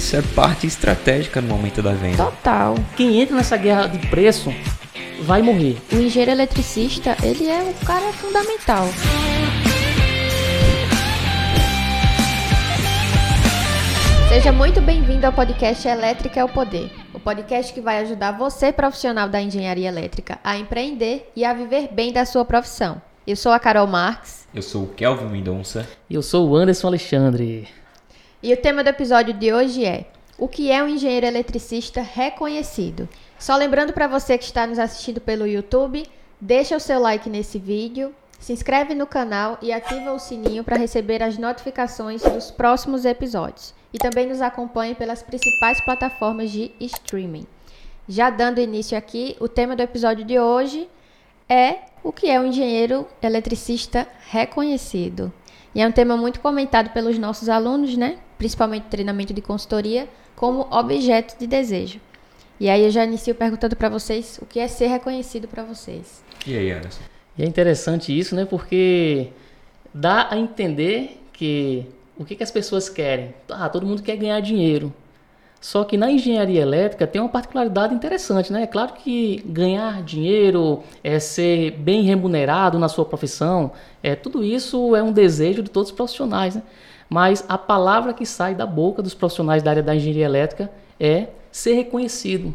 isso é parte estratégica no momento da venda. Total. Quem entra nessa guerra de preço vai morrer. O engenheiro eletricista, ele é um cara fundamental. Seja muito bem-vindo ao podcast Elétrica é o Poder. O podcast que vai ajudar você, profissional da engenharia elétrica, a empreender e a viver bem da sua profissão. Eu sou a Carol Marques. Eu sou o Kelvin Mendonça. E eu sou o Anderson Alexandre. E o tema do episódio de hoje é: O que é um engenheiro eletricista reconhecido? Só lembrando para você que está nos assistindo pelo YouTube, deixa o seu like nesse vídeo, se inscreve no canal e ativa o sininho para receber as notificações dos próximos episódios. E também nos acompanhe pelas principais plataformas de streaming. Já dando início aqui, o tema do episódio de hoje é o que é um engenheiro eletricista reconhecido. E é um tema muito comentado pelos nossos alunos, né? Principalmente treinamento de consultoria, como objeto de desejo. E aí eu já inicio perguntando para vocês o que é ser reconhecido para vocês. E aí, Anderson? E é interessante isso, né? Porque dá a entender que o que, que as pessoas querem? Ah, todo mundo quer ganhar dinheiro. Só que na engenharia elétrica tem uma particularidade interessante, né? É claro que ganhar dinheiro, é ser bem remunerado na sua profissão, é tudo isso é um desejo de todos os profissionais, né? Mas a palavra que sai da boca dos profissionais da área da engenharia elétrica é ser reconhecido.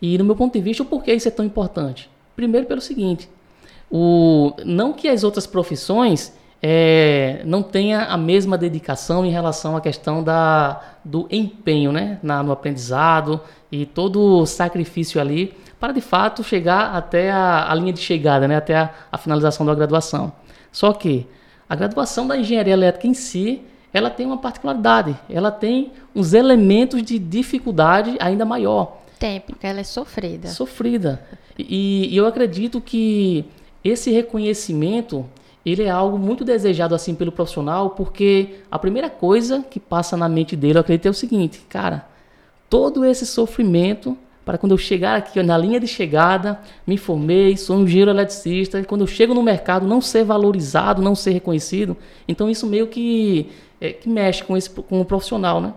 E no meu ponto de vista, o porquê isso é tão importante? Primeiro pelo seguinte, o, não que as outras profissões é, não tenha a mesma dedicação em relação à questão da, do empenho né, na, no aprendizado e todo o sacrifício ali para de fato chegar até a, a linha de chegada, né, até a, a, finalização da graduação. Só que a graduação da engenharia elétrica em si, ela tem uma particularidade, ela tem uns elementos de dificuldade ainda maior. Tem, porque ela é sofrida. Sofrida. E, e eu acredito que esse reconhecimento ele é algo muito desejado assim pelo profissional, porque a primeira coisa que passa na mente dele, eu acredito, é o seguinte, cara, todo esse sofrimento para quando eu chegar aqui na linha de chegada, me formei, sou um engenheiro eletricista, e quando eu chego no mercado não ser valorizado, não ser reconhecido, então isso meio que, é, que mexe com, esse, com o profissional, né?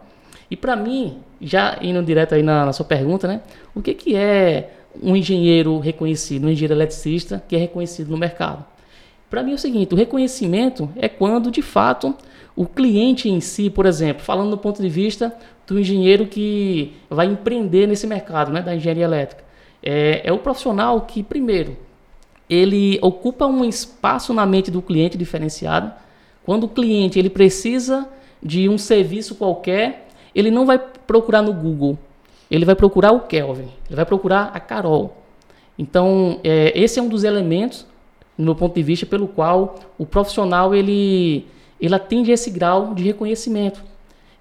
E para mim, já indo direto aí na, na sua pergunta, né? O que, que é um engenheiro reconhecido, um engenheiro eletricista que é reconhecido no mercado? Para mim é o seguinte, o reconhecimento é quando, de fato, o cliente em si, por exemplo, falando do ponto de vista do engenheiro que vai empreender nesse mercado né, da engenharia elétrica, é, é o profissional que, primeiro, ele ocupa um espaço na mente do cliente diferenciado. Quando o cliente ele precisa de um serviço qualquer, ele não vai procurar no Google, ele vai procurar o Kelvin, ele vai procurar a Carol. Então, é, esse é um dos elementos no meu ponto de vista, pelo qual o profissional ele, ele atinge esse grau de reconhecimento.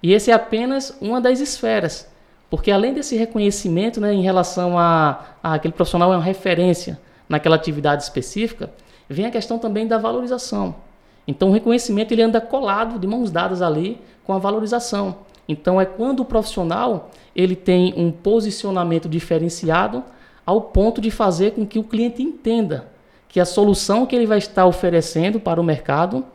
E esse é apenas uma das esferas, porque além desse reconhecimento né, em relação a, a aquele profissional é uma referência naquela atividade específica, vem a questão também da valorização. Então o reconhecimento ele anda colado, de mãos dadas ali, com a valorização. Então é quando o profissional ele tem um posicionamento diferenciado ao ponto de fazer com que o cliente entenda que a solução que ele vai estar oferecendo para o mercado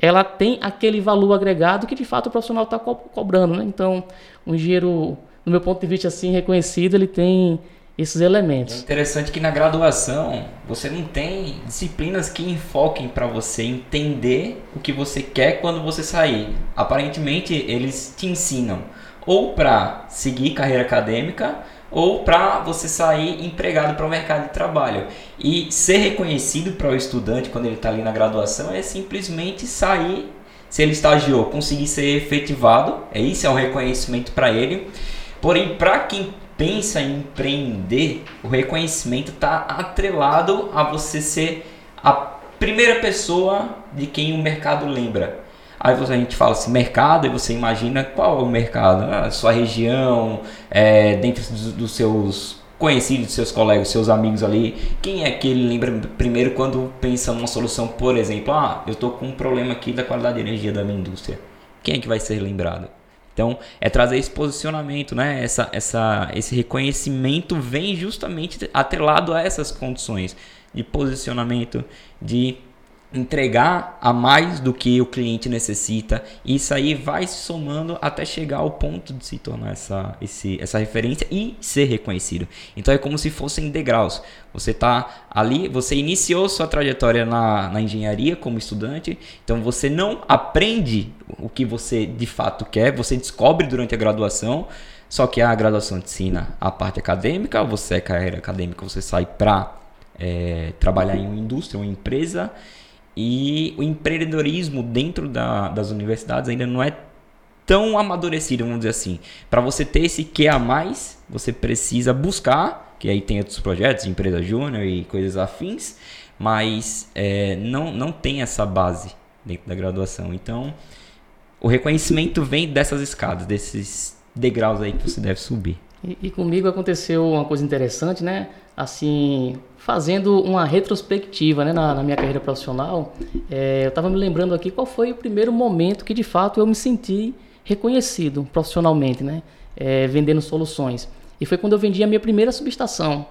ela tem aquele valor agregado que de fato o profissional está co cobrando. Né? Então, um engenheiro, no meu ponto de vista assim, reconhecido, ele tem esses elementos. É interessante que na graduação você não tem disciplinas que enfoquem para você entender o que você quer quando você sair. Aparentemente, eles te ensinam ou para seguir carreira acadêmica ou para você sair empregado para o mercado de trabalho. E ser reconhecido para o estudante quando ele está ali na graduação é simplesmente sair, se ele estagiou, conseguir ser efetivado, é isso é um reconhecimento para ele. Porém, para quem pensa em empreender, o reconhecimento está atrelado a você ser a primeira pessoa de quem o mercado lembra. Aí a gente fala assim, mercado, e você imagina qual é o mercado, ah, sua região, é, dentro dos, dos, seus conhecidos, seus colegas, seus amigos ali, quem é que ele lembra primeiro quando pensa numa solução, por exemplo, ah, eu estou com um problema aqui da qualidade de energia da minha indústria. Quem é que vai ser lembrado? Então, é trazer esse posicionamento, né? Essa, essa, esse reconhecimento vem justamente atrelado a essas condições de posicionamento, de entregar a mais do que o cliente necessita. E isso aí vai se somando até chegar ao ponto de se tornar essa, esse, essa referência e ser reconhecido. Então é como se fossem degraus. Você está ali, você iniciou sua trajetória na, na engenharia como estudante, então você não aprende o que você de fato quer, você descobre durante a graduação. Só que a graduação ensina a parte acadêmica, você é carreira acadêmica, você sai para é, trabalhar em uma indústria, uma empresa, e o empreendedorismo dentro da, das universidades ainda não é tão amadurecido, vamos dizer assim. Para você ter esse que a mais, você precisa buscar, que aí tem outros projetos, empresa júnior e coisas afins, mas é, não, não tem essa base dentro da graduação. Então, o reconhecimento vem dessas escadas, desses degraus aí que você deve subir. E, e comigo aconteceu uma coisa interessante, né? Assim, fazendo uma retrospectiva né, na, na minha carreira profissional, é, eu estava me lembrando aqui qual foi o primeiro momento que de fato eu me senti reconhecido profissionalmente, né? É, vendendo soluções. E foi quando eu vendi a minha primeira subestação.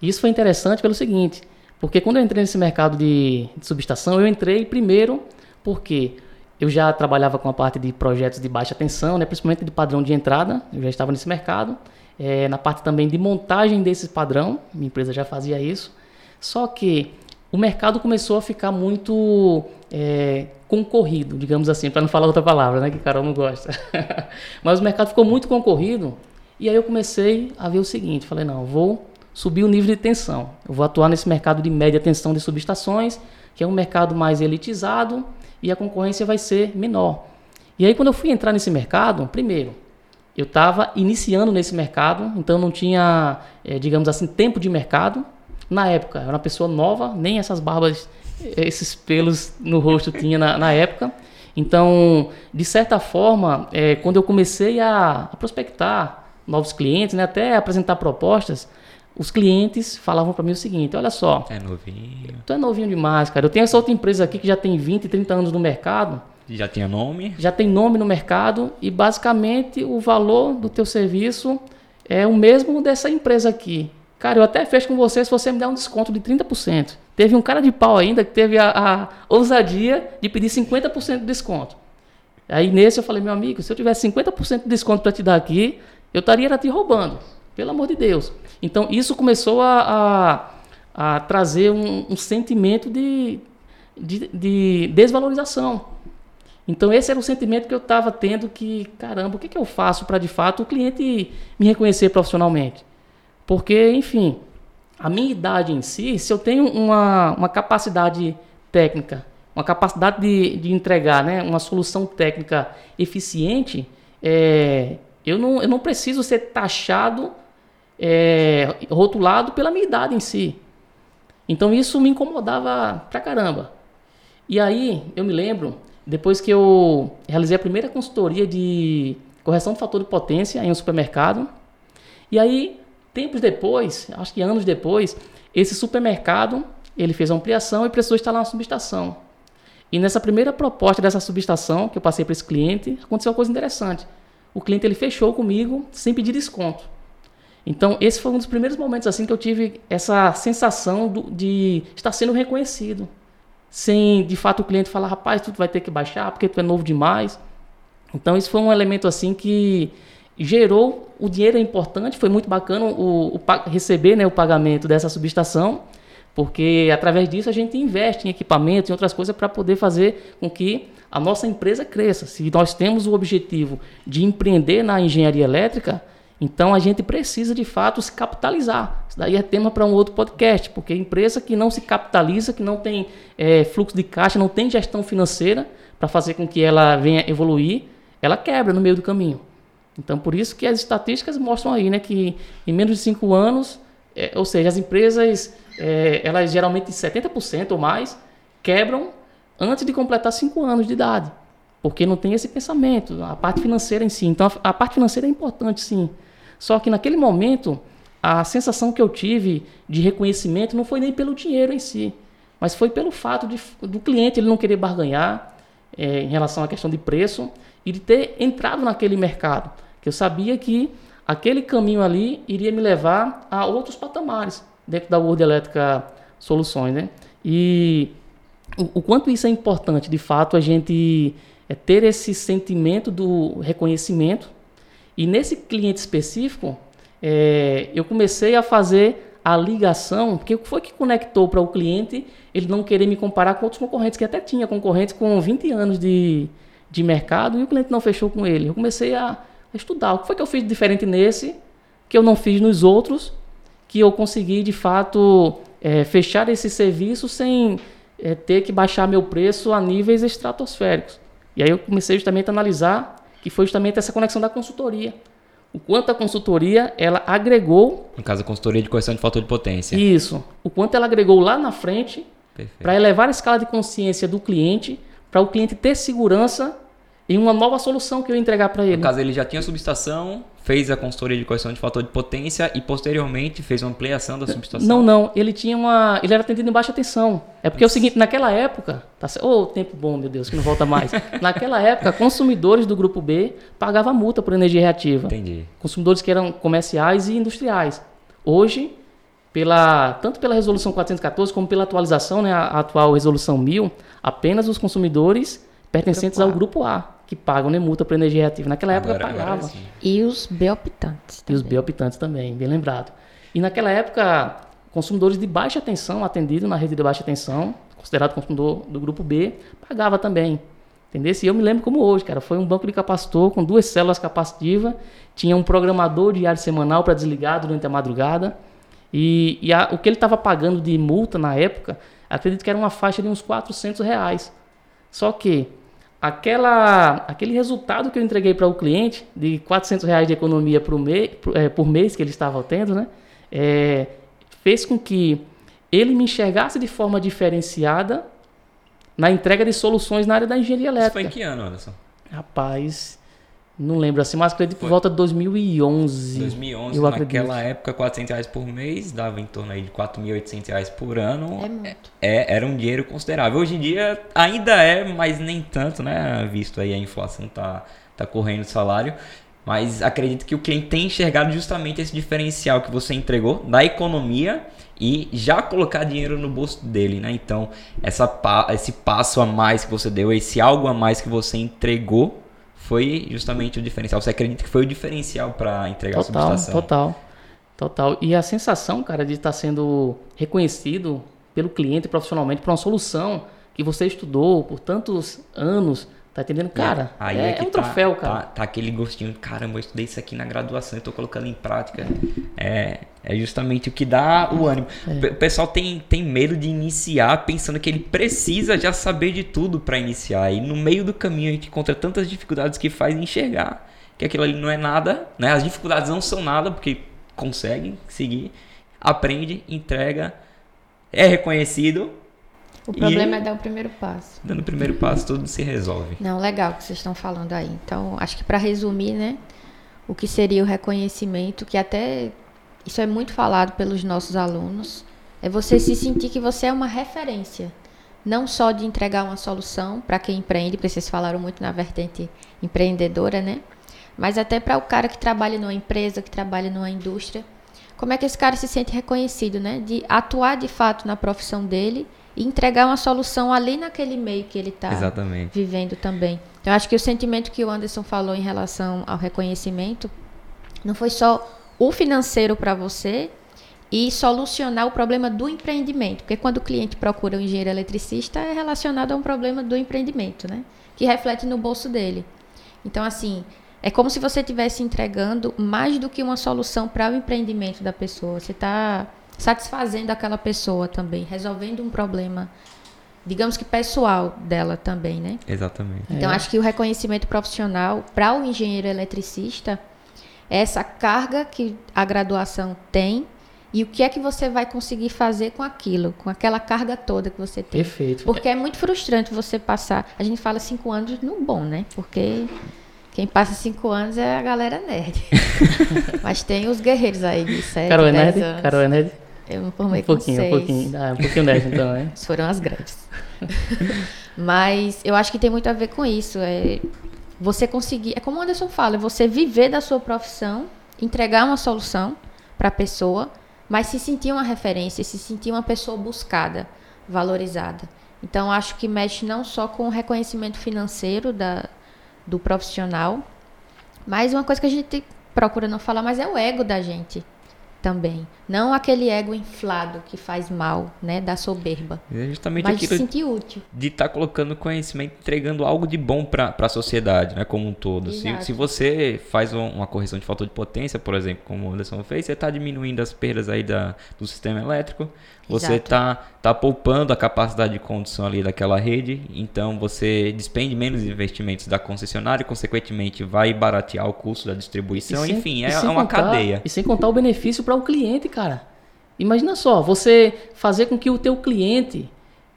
E isso foi interessante pelo seguinte, porque quando eu entrei nesse mercado de, de subestação, eu entrei primeiro porque eu já trabalhava com a parte de projetos de baixa tensão, né, principalmente de padrão de entrada, eu já estava nesse mercado. É, na parte também de montagem desse padrão, minha empresa já fazia isso. Só que o mercado começou a ficar muito é, concorrido, digamos assim, para não falar outra palavra, né, que Carol não gosta. Mas o mercado ficou muito concorrido e aí eu comecei a ver o seguinte, falei, não, vou subir o nível de tensão. Eu vou atuar nesse mercado de média tensão de subestações, que é um mercado mais elitizado e a concorrência vai ser menor. E aí quando eu fui entrar nesse mercado, primeiro, eu estava iniciando nesse mercado, então não tinha, é, digamos assim, tempo de mercado. Na época, eu era uma pessoa nova, nem essas barbas, esses pelos no rosto tinha na, na época. Então, de certa forma, é, quando eu comecei a, a, prospectar novos clientes, né, até apresentar propostas, os clientes falavam para mim o seguinte: olha só, é novinho. Tu é novinho demais, cara. Eu tenho essa outra empresa aqui que já tem 20, 30 anos no mercado já tinha nome? Já tem nome no mercado e basicamente o valor do teu serviço é o mesmo dessa empresa aqui. Cara, eu até fecho com você se você me der um desconto de 30%. Teve um cara de pau ainda que teve a, a ousadia de pedir 50% de desconto. Aí nesse eu falei, meu amigo, se eu tivesse 50% de desconto para te dar aqui, eu estaria te roubando. Pelo amor de Deus. Então isso começou a, a, a trazer um, um sentimento de, de, de desvalorização. Então esse era o sentimento que eu estava tendo que, caramba, o que, que eu faço para de fato o cliente me reconhecer profissionalmente? Porque, enfim, a minha idade em si, se eu tenho uma, uma capacidade técnica, uma capacidade de, de entregar né, uma solução técnica eficiente, é, eu, não, eu não preciso ser taxado, é, rotulado pela minha idade em si. Então isso me incomodava pra caramba. E aí eu me lembro depois que eu realizei a primeira consultoria de correção do fator de potência em um supermercado. E aí, tempos depois, acho que anos depois, esse supermercado ele fez a ampliação e precisou instalar uma subestação. E nessa primeira proposta dessa subestação que eu passei para esse cliente, aconteceu uma coisa interessante. O cliente ele fechou comigo sem pedir desconto. Então, esse foi um dos primeiros momentos assim que eu tive essa sensação do, de estar sendo reconhecido sem de fato o cliente falar, rapaz, tu vai ter que baixar porque tu é novo demais. Então isso foi um elemento assim que gerou o dinheiro é importante, foi muito bacana o, o receber né, o pagamento dessa subestação, porque através disso a gente investe em equipamentos e outras coisas para poder fazer com que a nossa empresa cresça. Se nós temos o objetivo de empreender na engenharia elétrica, então a gente precisa de fato se capitalizar. Isso daí é tema para um outro podcast, porque empresa que não se capitaliza, que não tem é, fluxo de caixa, não tem gestão financeira para fazer com que ela venha evoluir, ela quebra no meio do caminho. Então por isso que as estatísticas mostram aí, né, que em menos de cinco anos, é, ou seja, as empresas é, elas geralmente 70% ou mais quebram antes de completar cinco anos de idade, porque não tem esse pensamento, a parte financeira em si. Então a, a parte financeira é importante, sim. Só que naquele momento, a sensação que eu tive de reconhecimento não foi nem pelo dinheiro em si, mas foi pelo fato de, do cliente ele não querer barganhar é, em relação à questão de preço e de ter entrado naquele mercado, que eu sabia que aquele caminho ali iria me levar a outros patamares dentro da World Elétrica Soluções, né? E o, o quanto isso é importante, de fato, a gente é ter esse sentimento do reconhecimento. E nesse cliente específico, é, eu comecei a fazer a ligação, porque o que foi que conectou para o cliente ele não querer me comparar com outros concorrentes, que até tinha concorrentes com 20 anos de, de mercado e o cliente não fechou com ele. Eu comecei a, a estudar o que foi que eu fiz diferente nesse, que eu não fiz nos outros, que eu consegui de fato é, fechar esse serviço sem é, ter que baixar meu preço a níveis estratosféricos. E aí eu comecei justamente a analisar que foi justamente essa conexão da consultoria. O quanto a consultoria ela agregou. No caso, a consultoria de correção de fator de potência. Isso. O quanto ela agregou lá na frente para elevar a escala de consciência do cliente, para o cliente ter segurança em uma nova solução que eu entregar para ele. No caso, ele já tinha subestação, fez a consultoria de correção de fator de potência e posteriormente fez uma ampliação da subestação. Não, não, ele tinha uma, ele era atendido em baixa tensão. É porque é o seguinte, naquela época, tá, oh, tempo bom, meu Deus, que não volta mais. naquela época, consumidores do grupo B pagavam multa por energia reativa. Entendi. Consumidores que eram comerciais e industriais. Hoje, pela tanto pela resolução 414 como pela atualização, né, a atual resolução 1000, apenas os consumidores pertencentes grupo ao grupo A que pagam né, multa por energia reativa. Naquela agora, época pagava. E os beoptantes. E os beoptantes também, bem lembrado. E naquela época, consumidores de baixa tensão, atendido na rede de baixa tensão, considerado consumidor do grupo B, pagava também. Entendeu? E eu me lembro como hoje, cara. Foi um banco de capacitor com duas células capacitivas, tinha um programador diário semanal para desligar durante a madrugada. E, e a, o que ele estava pagando de multa na época, acredito que era uma faixa de uns 400 reais. Só que aquela, aquele resultado que eu entreguei para o cliente de 400 reais de economia por, mês, é, por mês que ele estava tendo, né, é, fez com que ele me enxergasse de forma diferenciada na entrega de soluções na área da engenharia elétrica. Isso foi em que ano, Anderson? Rapaz, não lembro assim, mas acredito por volta de 2011. 2011, eu naquela acredito. época, 400 reais por mês, dava em torno aí de 4.800 reais por ano. É muito. É, era um dinheiro considerável. Hoje em dia ainda é, mas nem tanto, né? Visto aí a inflação tá, tá correndo o salário. Mas acredito que o cliente tem enxergado justamente esse diferencial que você entregou da economia e já colocar dinheiro no bolso dele, né? Então, essa, esse passo a mais que você deu, esse algo a mais que você entregou foi justamente o diferencial. Você acredita que foi o diferencial para entregar total, a subestação? Total, total. E a sensação, cara, de estar sendo reconhecido pelo cliente profissionalmente por uma solução que você estudou por tantos anos, Tá entendendo? Cara, aí é, é, é um tá, troféu, cara. Tá, tá, aquele gostinho, caramba, eu estudei isso aqui na graduação, eu tô colocando em prática. É, é justamente o que dá o ânimo. É. O pessoal tem, tem medo de iniciar pensando que ele precisa já saber de tudo para iniciar. E no meio do caminho a gente encontra tantas dificuldades que faz enxergar que aquilo ali não é nada, né? As dificuldades não são nada, porque consegue seguir, aprende, entrega, é reconhecido o problema e, é dar o primeiro passo. Dando o primeiro passo, tudo se resolve. Não, legal que vocês estão falando aí. Então, acho que para resumir, né, o que seria o reconhecimento, que até isso é muito falado pelos nossos alunos, é você se sentir que você é uma referência. Não só de entregar uma solução para quem empreende, porque vocês falaram muito na vertente empreendedora, né? Mas até para o cara que trabalha numa empresa, que trabalha numa indústria. Como é que esse cara se sente reconhecido, né? De atuar de fato na profissão dele e entregar uma solução ali naquele meio que ele está vivendo também. Então, acho que o sentimento que o Anderson falou em relação ao reconhecimento não foi só o financeiro para você e solucionar o problema do empreendimento, porque quando o cliente procura um engenheiro eletricista é relacionado a um problema do empreendimento, né? Que reflete no bolso dele. Então, assim, é como se você estivesse entregando mais do que uma solução para o empreendimento da pessoa. Você está satisfazendo aquela pessoa também, resolvendo um problema, digamos que pessoal dela também, né? Exatamente. Então é. acho que o reconhecimento profissional para o engenheiro eletricista é essa carga que a graduação tem e o que é que você vai conseguir fazer com aquilo, com aquela carga toda que você tem. Perfeito. Porque é muito frustrante você passar. A gente fala cinco anos no bom, né? Porque quem passa cinco anos é a galera nerd. Mas tem os guerreiros aí de sete, Carol é nerd? Anos. Carol é nerd? Eu me formei um pouquinho, com seis. Um pouquinho, ah, um pouquinho nerd então, né? Foram as greves. Mas eu acho que tem muito a ver com isso. É você conseguir, é como o Anderson fala, é você viver da sua profissão, entregar uma solução para a pessoa, mas se sentir uma referência, se sentir uma pessoa buscada, valorizada. Então, acho que mexe não só com o reconhecimento financeiro da, do profissional, mas uma coisa que a gente procura não falar, mas é o ego da gente também. Não aquele ego inflado que faz mal, né? Da soberba. É justamente mas de aquilo se sentir útil. de estar colocando conhecimento, entregando algo de bom para a sociedade, né, como um todo. Se, Exato. se você faz um- uma correção de fator de potência, por exemplo, como o Anderson fez, você está diminuindo as perdas aí da, do sistema elétrico, você está tá poupando a capacidade de condução ali daquela rede, então você despende menos investimentos da concessionária e, consequentemente, vai baratear o custo da distribuição. E sem- Enfim, é, é uma contar- cadeia. E sem contar o benefício para o cliente, cara. Imagina só, você fazer com que o teu cliente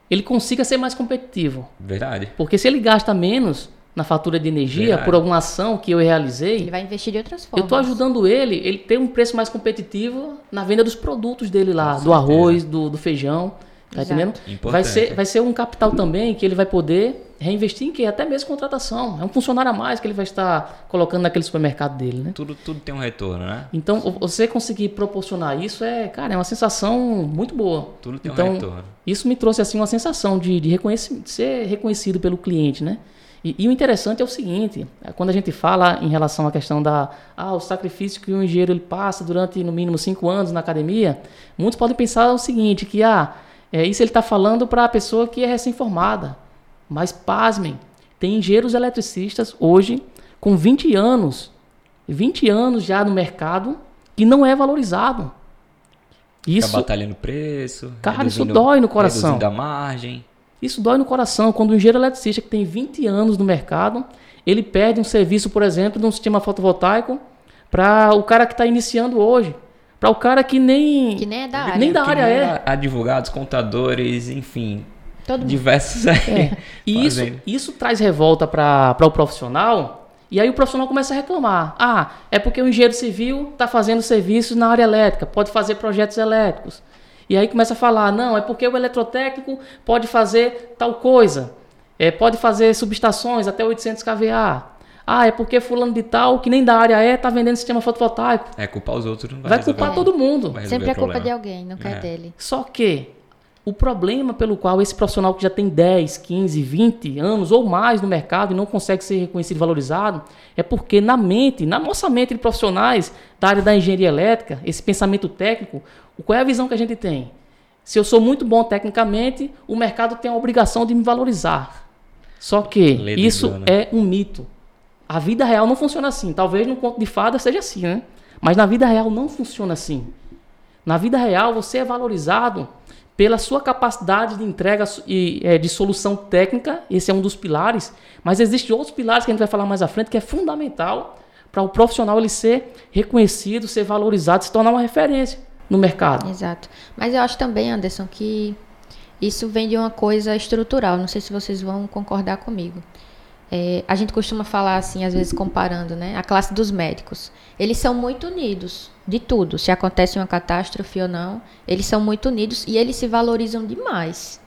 ele consiga ser mais competitivo. Verdade. Porque se ele gasta menos na fatura de energia Verdade. por alguma ação que eu realizei, Ele vai investir de outras eu formas. estou ajudando ele, ele ter um preço mais competitivo na venda dos produtos dele lá, Com do certeza. arroz, do, do feijão, tá Exato. entendendo? Vai Importante. ser, vai ser um capital também que ele vai poder reinvestir em que até mesmo contratação. É um funcionário a mais que ele vai estar colocando naquele supermercado dele, né? Tudo, tudo tem um retorno, né? Então, você conseguir proporcionar isso é, cara, é uma sensação muito boa. Tudo tem então, um retorno. Isso me trouxe assim uma sensação de, de, de ser reconhecido pelo cliente, né? E, e o interessante é o seguinte, é quando a gente fala em relação à questão da ah, o sacrifício que o engenheiro ele passa durante no mínimo cinco anos na academia, muitos podem pensar o seguinte, que ah, é, isso ele está falando para a pessoa que é recém-formada. Mas pasmem, tem engenheiros eletricistas hoje com 20 anos, 20 anos já no mercado que não é valorizado. Isso, Fica batalhando preço. Cara, isso dói no coração. Reduzindo a margem. Isso dói no coração. Quando um engenheiro eletricista que tem 20 anos no mercado, ele perde um serviço, por exemplo, de um sistema fotovoltaico para o cara que está iniciando hoje. Para o cara que nem. Que nem é da área. Nem da Que área nem é. Advogados, contadores, enfim, Todo mundo. diversos. É. E isso, isso traz revolta para o profissional. E aí o profissional começa a reclamar. Ah, é porque o engenheiro civil está fazendo serviços na área elétrica, pode fazer projetos elétricos. E aí começa a falar, não, é porque o eletrotécnico pode fazer tal coisa. É, pode fazer subestações até 800 kVA. Ah, é porque fulano de tal, que nem da área é, está vendendo sistema fotovoltaico. É culpar os outros. Não vai, Vai culpar todo mundo. Sempre é culpa de alguém, não quer É. dele. Só que o problema pelo qual esse profissional que já tem 10, 15, 20 anos ou mais no mercado e não consegue ser reconhecido e valorizado é porque na mente, na nossa mente de profissionais da área da engenharia elétrica, esse pensamento técnico, qual é a visão que a gente tem? Se eu sou muito bom tecnicamente, o mercado tem a obrigação de me valorizar. Só que isso engano. é um mito. A vida real não funciona assim. Talvez no conto de fada seja assim, né? Mas na vida real não funciona assim. Na vida real, você é valorizado pela sua capacidade de entrega e é, de solução técnica. Esse é um dos pilares. Mas existem outros pilares que a gente vai falar mais à frente que é fundamental para o profissional ele ser reconhecido, ser valorizado, se tornar uma referência no mercado. Exato. Mas eu acho também, Anderson, que isso vem de uma coisa estrutural. Não sei se vocês vão concordar comigo. É, a gente costuma falar assim, às vezes comparando, né? A classe dos médicos. Eles são muito unidos de tudo. Se acontece uma catástrofe ou não, eles são muito unidos e eles se valorizam demais.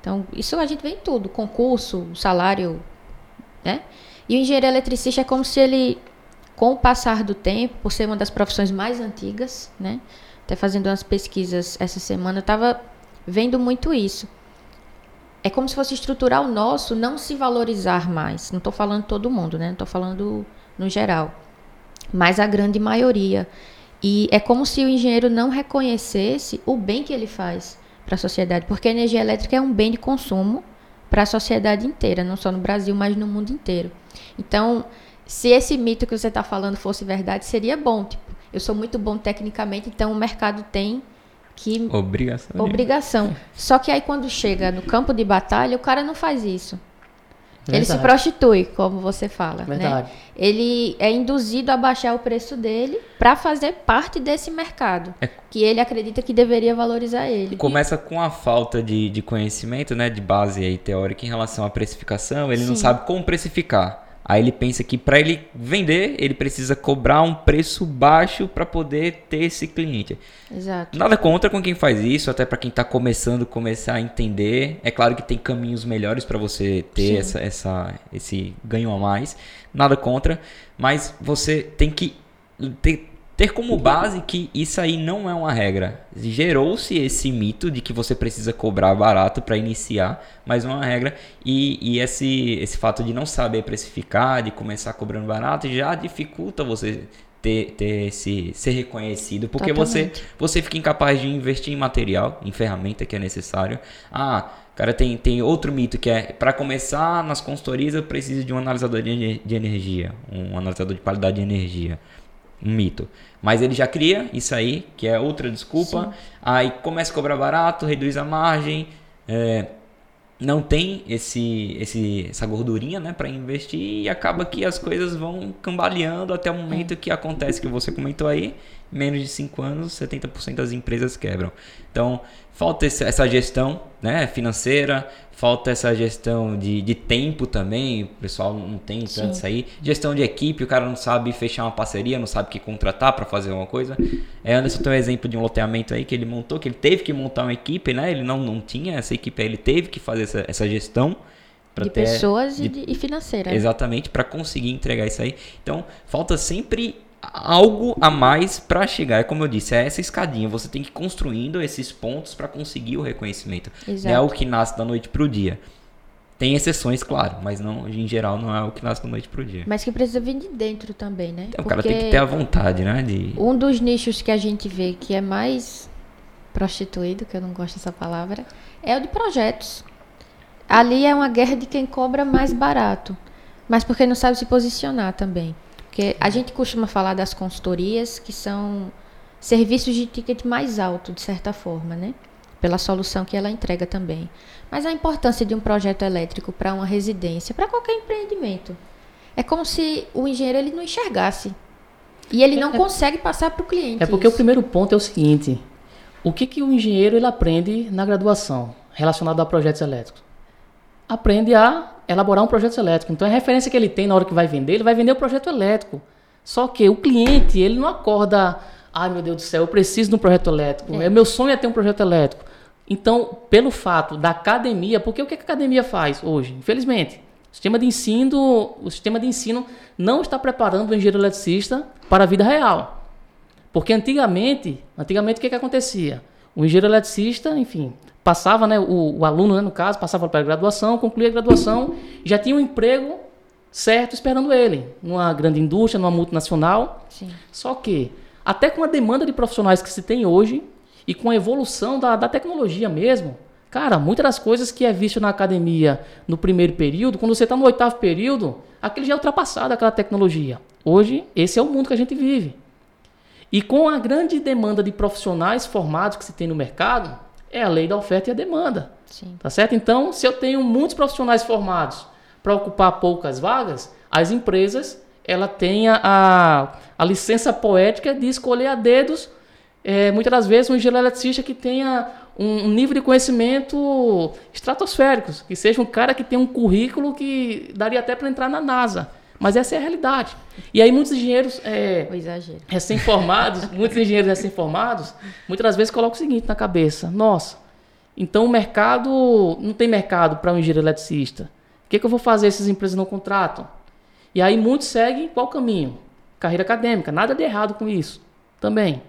Então, isso a gente vê em tudo. Concurso, salário, né? E o engenheiro eletricista é como se ele, com o passar do tempo, por ser uma das profissões mais antigas, né? Até fazendo umas pesquisas essa semana, eu estava vendo muito isso. É como se fosse estrutural nosso não se valorizar mais. Não estou falando todo mundo, né? Não estou falando no geral. Mas a grande maioria. E é como se o engenheiro não reconhecesse o bem que ele faz para a sociedade. Porque a energia elétrica é um bem de consumo para a sociedade inteira, não só no Brasil, mas no mundo inteiro. Então, se esse mito que você está falando fosse verdade, seria bom. Tipo, eu sou muito bom tecnicamente, então o mercado tem que Obrigação. obrigação. Só que aí quando chega no campo de batalha, o cara não faz isso. Ele se prostitui, como você fala, né? Verdade. Ele é induzido a baixar o preço dele para fazer parte desse mercado, É. que ele acredita que deveria valorizar ele. Começa com a falta de, de conhecimento, né, de base aí teórica em relação à precificação. Ele não Sim. sabe como precificar. Aí ele pensa que para ele vender, ele precisa cobrar um preço baixo para poder ter esse cliente. Exato. Nada contra com quem faz isso, até para quem está começando começar a entender. É claro que tem caminhos melhores para você ter Sim. essa, essa, esse ganho a mais. Nada contra, mas você tem que ter ter como base que isso aí não é uma regra. Gerou-se esse mito de que você precisa cobrar barato para iniciar, mas não é uma regra. E, e esse, esse fato de não saber precificar, de começar cobrando barato, já dificulta você ter, ter esse, ser reconhecido, porque você, você fica incapaz de investir em material, em ferramenta que é necessário. Ah, cara, tem, tem outro mito que é, para começar nas consultorias eu preciso de um analisador de, de energia, um analisador de qualidade de energia um mito. Mas ele já cria isso aí, que é outra desculpa. Sim. Aí começa a cobrar barato, reduz a margem. É, não tem esse, esse, essa gordurinha né, para investir e acaba que as coisas vão cambaleando até o momento é. que acontece que você comentou aí, menos de 5 anos, 70% das empresas quebram. Então, falta essa gestão né, financeira, falta essa gestão de, de tempo também, o pessoal não tem tanto Sim. isso aí. Gestão de equipe, o cara não sabe fechar uma parceria, não sabe que contratar para fazer uma coisa. É, Anderson tem um exemplo de um loteamento aí que ele montou, que ele teve que montar uma equipe, né? Ele não, não tinha essa equipe aí, ele teve que fazer essa, essa gestão. De ter, pessoas de, e financeira. Exatamente, para conseguir entregar isso aí. Então, falta sempre algo a mais para chegar. É como eu disse, é essa escadinha. Você tem que ir construindo esses pontos para conseguir o reconhecimento. Exato. Não é o que nasce da noite pro dia. Tem exceções, claro, mas não, em geral não é o que nasce da noite pro dia. Mas que precisa vir de dentro também, né? Então, o cara tem que ter a vontade, né? De... Um dos nichos que a gente vê que é mais prostituído, que eu não gosto dessa palavra, é o de projetos. Ali é uma guerra de quem cobra mais barato, mas porque não sabe se posicionar também. Porque a gente costuma falar das consultorias, que são serviços de ticket mais alto, de certa forma, né? Pela solução que ela entrega também. Mas a importância de um projeto elétrico para uma residência, para qualquer empreendimento, é como se o engenheiro ele não enxergasse. E ele não é, consegue passar para o cliente. É porque isso. o primeiro ponto é o seguinte: o que, que o engenheiro ele aprende na graduação relacionado a projetos elétricos? Aprende a elaborar um projeto elétrico. Então, a referência que ele tem na hora que vai vender, ele vai vender o projeto elétrico. Só que o cliente, ele não acorda, ai meu Deus do céu, eu preciso de um projeto elétrico. É. Meu sonho é ter um projeto elétrico. Então, pelo fato da academia, porque o que a academia faz hoje? Infelizmente, o sistema de ensino, o sistema de ensino não está preparando o engenheiro eletricista para a vida real. Porque antigamente, antigamente o que, que acontecia? O engenheiro eletricista, enfim, passava, né, o, o aluno, né, no caso, passava para a graduação, concluía a graduação, já tinha um emprego certo esperando ele, numa grande indústria, numa multinacional. Sim. Só que, até com a demanda de profissionais que se tem hoje, e com a evolução da, da tecnologia mesmo, cara, muitas das coisas que é visto na academia no primeiro período, quando você está no oitavo período, aquele já é ultrapassado, aquela tecnologia. Hoje, esse é o mundo que a gente vive. E com a grande demanda de profissionais formados que se tem no mercado, é a lei da oferta e a demanda. Sim. Tá certo? Então, se eu tenho muitos profissionais formados para ocupar poucas vagas, as empresas ela têm a, a licença poética de escolher a dedos, é, muitas das vezes, um engenheiro eletricista que tenha um, um nível de conhecimento estratosférico, que seja um cara que tenha um currículo que daria até para entrar na NASA. Mas essa é a realidade. E aí muitos engenheiros é, recém-formados, muitos engenheiros recém-formados, muitas vezes colocam o seguinte na cabeça: nossa, então o mercado não tem mercado para um engenheiro eletricista. O que, que eu vou fazer se as empresas não contratam? E aí muitos seguem qual caminho? Carreira acadêmica. Nada de errado com isso. Também.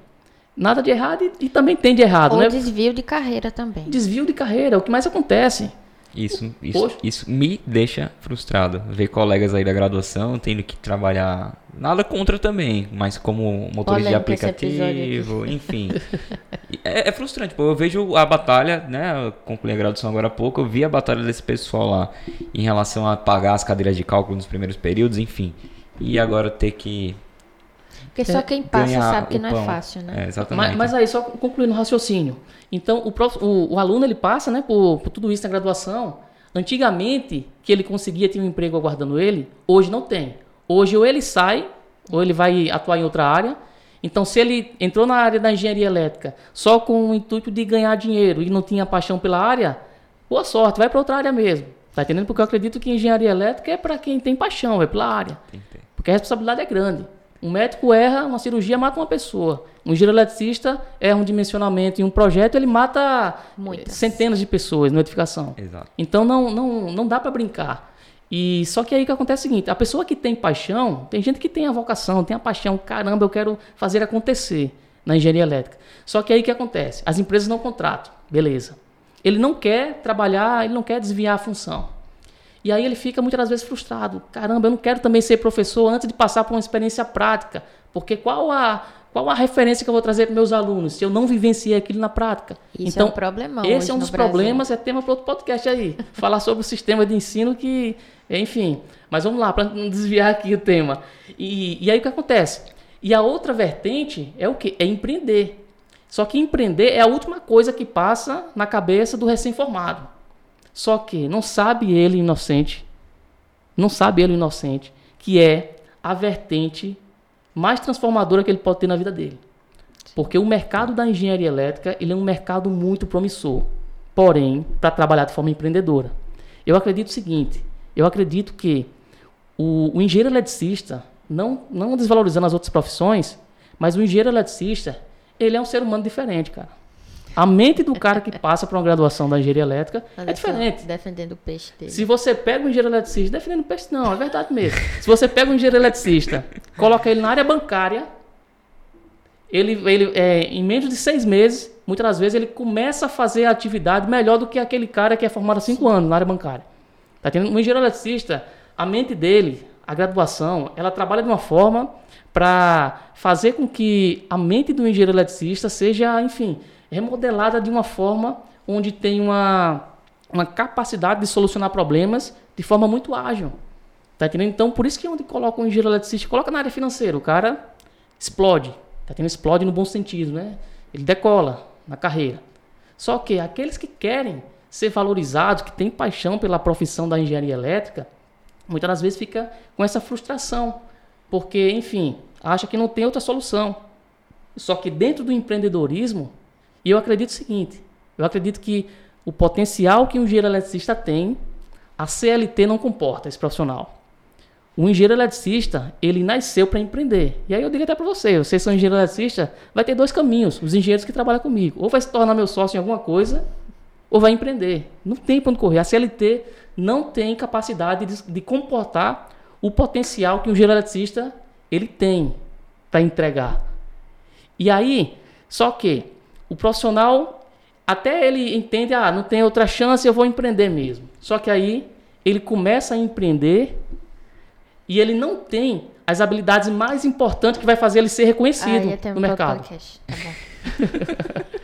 Nada de errado e, e também tem de errado, Ou né? desvio de carreira também. Desvio de carreira, é o que mais acontece. Isso, isso, isso me deixa frustrado. Ver colegas aí da graduação tendo que trabalhar. Nada contra também, mas como motorista de aplicativo, enfim. é, é, frustrante, pô. Eu vejo a batalha, né? Eu concluí a graduação agora há pouco, eu vi a batalha desse pessoal lá em relação a pagar as cadeiras de cálculo nos primeiros períodos, enfim. E agora ter que porque só quem passa sabe que não é pão. é fácil, né? É, exatamente. Mas, mas, aí, só concluindo o raciocínio. Então, o, prof, o, o, aluno ele passa né, por, por tudo isso na graduação. Antigamente, que ele conseguia ter um emprego aguardando ele, hoje não tem. Hoje, ou ele sai, ou ele vai atuar em outra área. Então, se ele entrou na área da engenharia elétrica só com o intuito de ganhar dinheiro e não tinha paixão pela área, boa sorte, vai para outra área mesmo. Tá entendendo? Porque eu acredito que engenharia elétrica é para quem tem paixão, é pela área. Porque a responsabilidade é grande. Um médico erra, uma cirurgia mata uma pessoa. Um eletricista erra um dimensionamento em um projeto, ele mata Muitas. centenas de pessoas na edificação. Exato. Então não, não, não dá para brincar. E só que aí o que acontece é o seguinte, a pessoa que tem paixão, tem gente que tem a vocação, tem a paixão, caramba, eu quero fazer acontecer na engenharia elétrica. Só que aí o que acontece? As empresas não contratam, beleza. Ele não quer trabalhar, ele não quer desviar a função. E aí ele fica muitas vezes frustrado. Caramba, eu não quero também ser professor antes de passar por uma experiência prática. Porque qual a, qual a referência que eu vou trazer para meus alunos se eu não vivenciei aquilo na prática? Isso então, é um problemão. esse é um dos Brasil. problemas, é tema para outro podcast aí. falar sobre o sistema de ensino que, enfim. Mas vamos lá, para não desviar aqui o tema. E, e aí o que acontece? E a outra vertente é o quê? É empreender. Só que empreender é a última coisa que passa na cabeça do recém-formado. Só que não sabe ele inocente, não sabe ele inocente, que é a vertente mais transformadora que ele pode ter na vida dele. Porque o mercado da engenharia elétrica, ele é um mercado muito promissor. Porém, para trabalhar de forma empreendedora. Eu acredito o seguinte, eu acredito que o, o engenheiro eletricista, não, não desvalorizando as outras profissões, mas o engenheiro eletricista, ele é um ser humano diferente, cara. A mente do cara que passa por uma graduação da engenharia elétrica Mas é diferente. Defendendo o peixe dele. Se você pega um engenheiro eletricista, defendendo peixe, não, é verdade mesmo. Se você pega um engenheiro eletricista, coloca ele na área bancária, ele, ele é, em menos de seis meses, muitas das vezes ele começa a fazer a atividade melhor do que aquele cara que é formado há cinco anos na área bancária. Tá entendendo? Um engenheiro eletricista, a mente dele, a graduação, ela trabalha de uma forma para fazer com que a mente do engenheiro eletricista seja, enfim, remodelada de uma forma onde tem uma, uma capacidade de solucionar problemas de forma muito ágil. Tá entendendo? Então, por isso que onde coloca um engenheiro eletricista, coloca na área financeira, o cara explode. Tá entendendo? Explode no bom sentido, né? Ele decola na carreira. Só que aqueles que querem ser valorizados, que têm paixão pela profissão da engenharia elétrica, muitas das vezes fica com essa frustração, porque, enfim, acha que não tem outra solução. Só que dentro do empreendedorismo, e eu acredito o seguinte, eu acredito que o potencial que um engenheiro eletricista tem, a CLT não comporta esse profissional. O engenheiro eletricista, ele nasceu para empreender. E aí eu digo até para você, você são engenheiro eletricista, vai ter dois caminhos, os engenheiros que trabalham comigo. Ou vai se tornar meu sócio em alguma coisa, ou vai empreender. Não tem para onde correr. A CLT não tem capacidade de, de comportar o potencial que um engenheiro eletricista ele tem para entregar. E aí, só que o profissional até ele entende, ah, não tem outra chance, eu vou empreender mesmo. Só que aí ele começa a empreender e ele não tem as habilidades mais importantes que vai fazer ele ser reconhecido Ah, no mercado. podcast. Tá.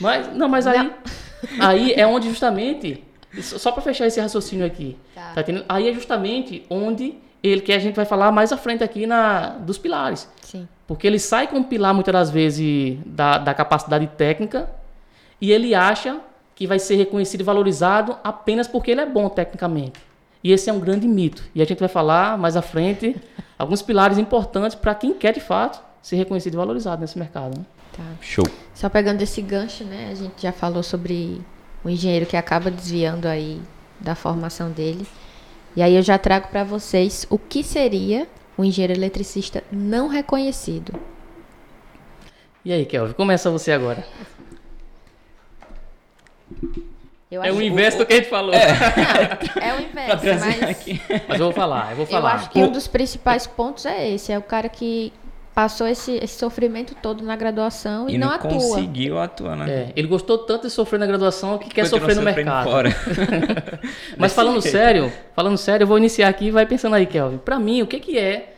Mas não, mas aí aí é onde justamente só para fechar esse raciocínio aqui, Tá. tá? Aí é justamente onde ele que a gente vai falar mais à frente aqui na dos pilares. Sim. Porque ele sai com um pilar muitas das vezes da, da capacidade técnica e ele acha que vai ser reconhecido e valorizado apenas porque ele é bom tecnicamente. E esse é um grande mito. E a gente vai falar mais à frente alguns pilares importantes para quem quer de fato ser reconhecido e valorizado nesse mercado. Né? Tá. Show. Só pegando esse gancho, né? A gente já falou sobre o engenheiro que acaba desviando aí da formação dele. E aí eu já trago para vocês o que seria um engenheiro eletricista não reconhecido. E aí, Kelvin, começa você agora. Eu É o inverso do que a gente falou. Não, é o inverso, mas aqui. Mas eu vou falar, eu vou eu falar. acho que um dos principais pontos é esse, é o cara que passou esse, esse sofrimento todo na graduação e, E não, não atua. conseguiu atuar, né? É, ele gostou tanto de sofrer na graduação que quer Continua sofrer no mercado. Fora. Mas falando sério, falando sério, eu vou iniciar aqui e vai pensando aí, Kelvin. Para mim, o que, que é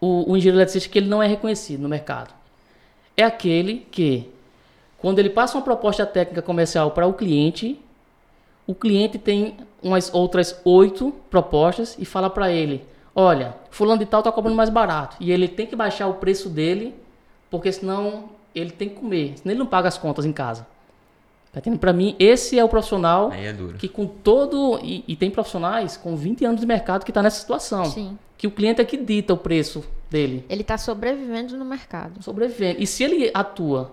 o, o engenheiro eletricista que ele não é reconhecido no mercado? É aquele que, quando ele passa uma proposta técnica comercial para o cliente, o cliente tem umas outras oito propostas e fala para ele: olha, fulano de tal está cobrando mais barato. E ele tem que baixar o preço dele, porque senão ele tem que comer, senão ele não paga as contas em casa. Tá? Para mim, esse é o profissional é que com todo. E, e tem profissionais com 20 anos de mercado que está nessa situação. Sim. Que o cliente é que dita o preço dele. Ele está sobrevivendo no mercado. Sobrevivendo. E se ele atua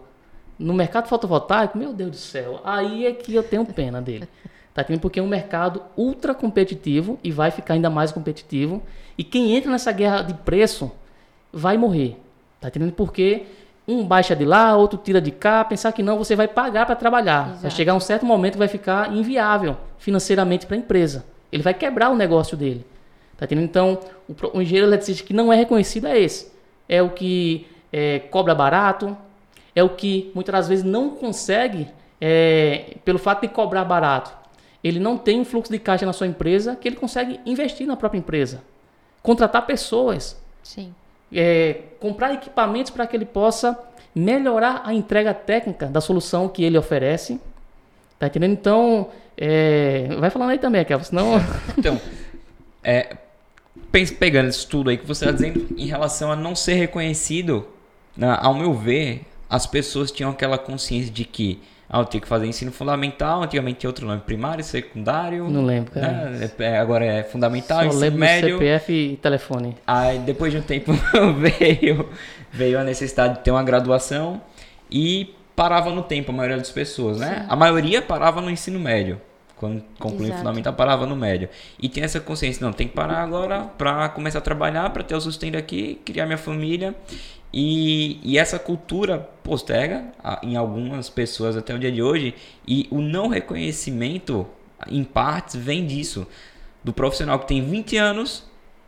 no mercado fotovoltaico, meu Deus do céu, aí é que eu tenho pena dele. Tá entendendo? Porque é um mercado ultra competitivo e vai ficar ainda mais competitivo. E quem entra nessa guerra de preço vai morrer. Tá entendendo? Porque um baixa de lá, outro tira de cá, pensar que não, você vai pagar para trabalhar. Vai Exato. chegar um certo momento que vai ficar inviável financeiramente para a empresa. Ele vai quebrar o negócio dele. Tá entendendo? Então, o, o engenheiro eletricista que não é reconhecido é esse. É o que é, cobra barato, é o que muitas das vezes não consegue, é, pelo fato de cobrar barato, ele não tem um fluxo de caixa na sua empresa que ele consegue investir na própria empresa, contratar pessoas, Sim. é, comprar equipamentos para que ele possa melhorar a entrega técnica da solução que ele oferece. Tá entendendo? Então, é, vai falando aí também, Kelvin, senão. Então, é, pegando isso tudo aí que você está dizendo em relação a não ser reconhecido, né, ao meu ver, as pessoas tinham aquela consciência de que ah, eu tenho que fazer ensino fundamental, antigamente tinha outro nome, primário, secundário. Não lembro, cara. né, é, agora é fundamental, Só ensino lembro médio. CPF e telefone. Aí depois de um tempo veio, veio a necessidade de ter uma graduação e parava no tempo a maioria das pessoas, né? A maioria parava no ensino médio. Quando concluía o fundamental, parava no médio. E tinha essa consciência, não, tem que parar agora para começar a trabalhar, para ter o sustento aqui, criar minha família. E, e essa cultura posterga a- em algumas pessoas até o dia de hoje. E o não reconhecimento, em partes, vem disso. Do profissional que tem 20 anos,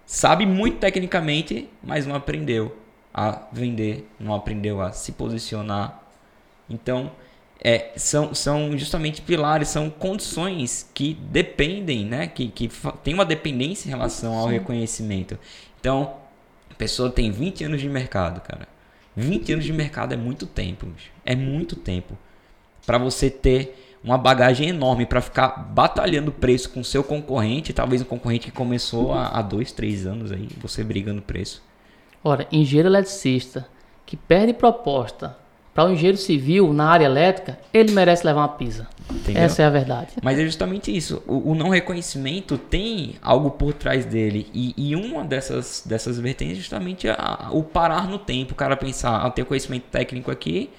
sabe muito tecnicamente, mas não aprendeu a vender, não aprendeu a se posicionar. Então, é, são, são justamente pilares, são condições que dependem, né? Que, que tem uma dependência em relação ao reconhecimento. Então, pessoa tem 20 anos de mercado, cara. 20 anos de mercado é muito tempo, bicho. É muito tempo. Para você ter uma bagagem enorme para ficar batalhando preço com seu concorrente, talvez um concorrente que começou há, há dois, três anos aí, você brigando preço. Ora, engenheiro eletricista que perde proposta para o engenheiro civil na área elétrica, ele merece levar uma pisa. Entendeu? Essa é a verdade. Mas é justamente isso. O, o não reconhecimento tem algo por trás dele. E, e uma dessas, dessas vertentes é justamente a- o parar no tempo. O cara pensar, ah, eu tenho conhecimento técnico aqui,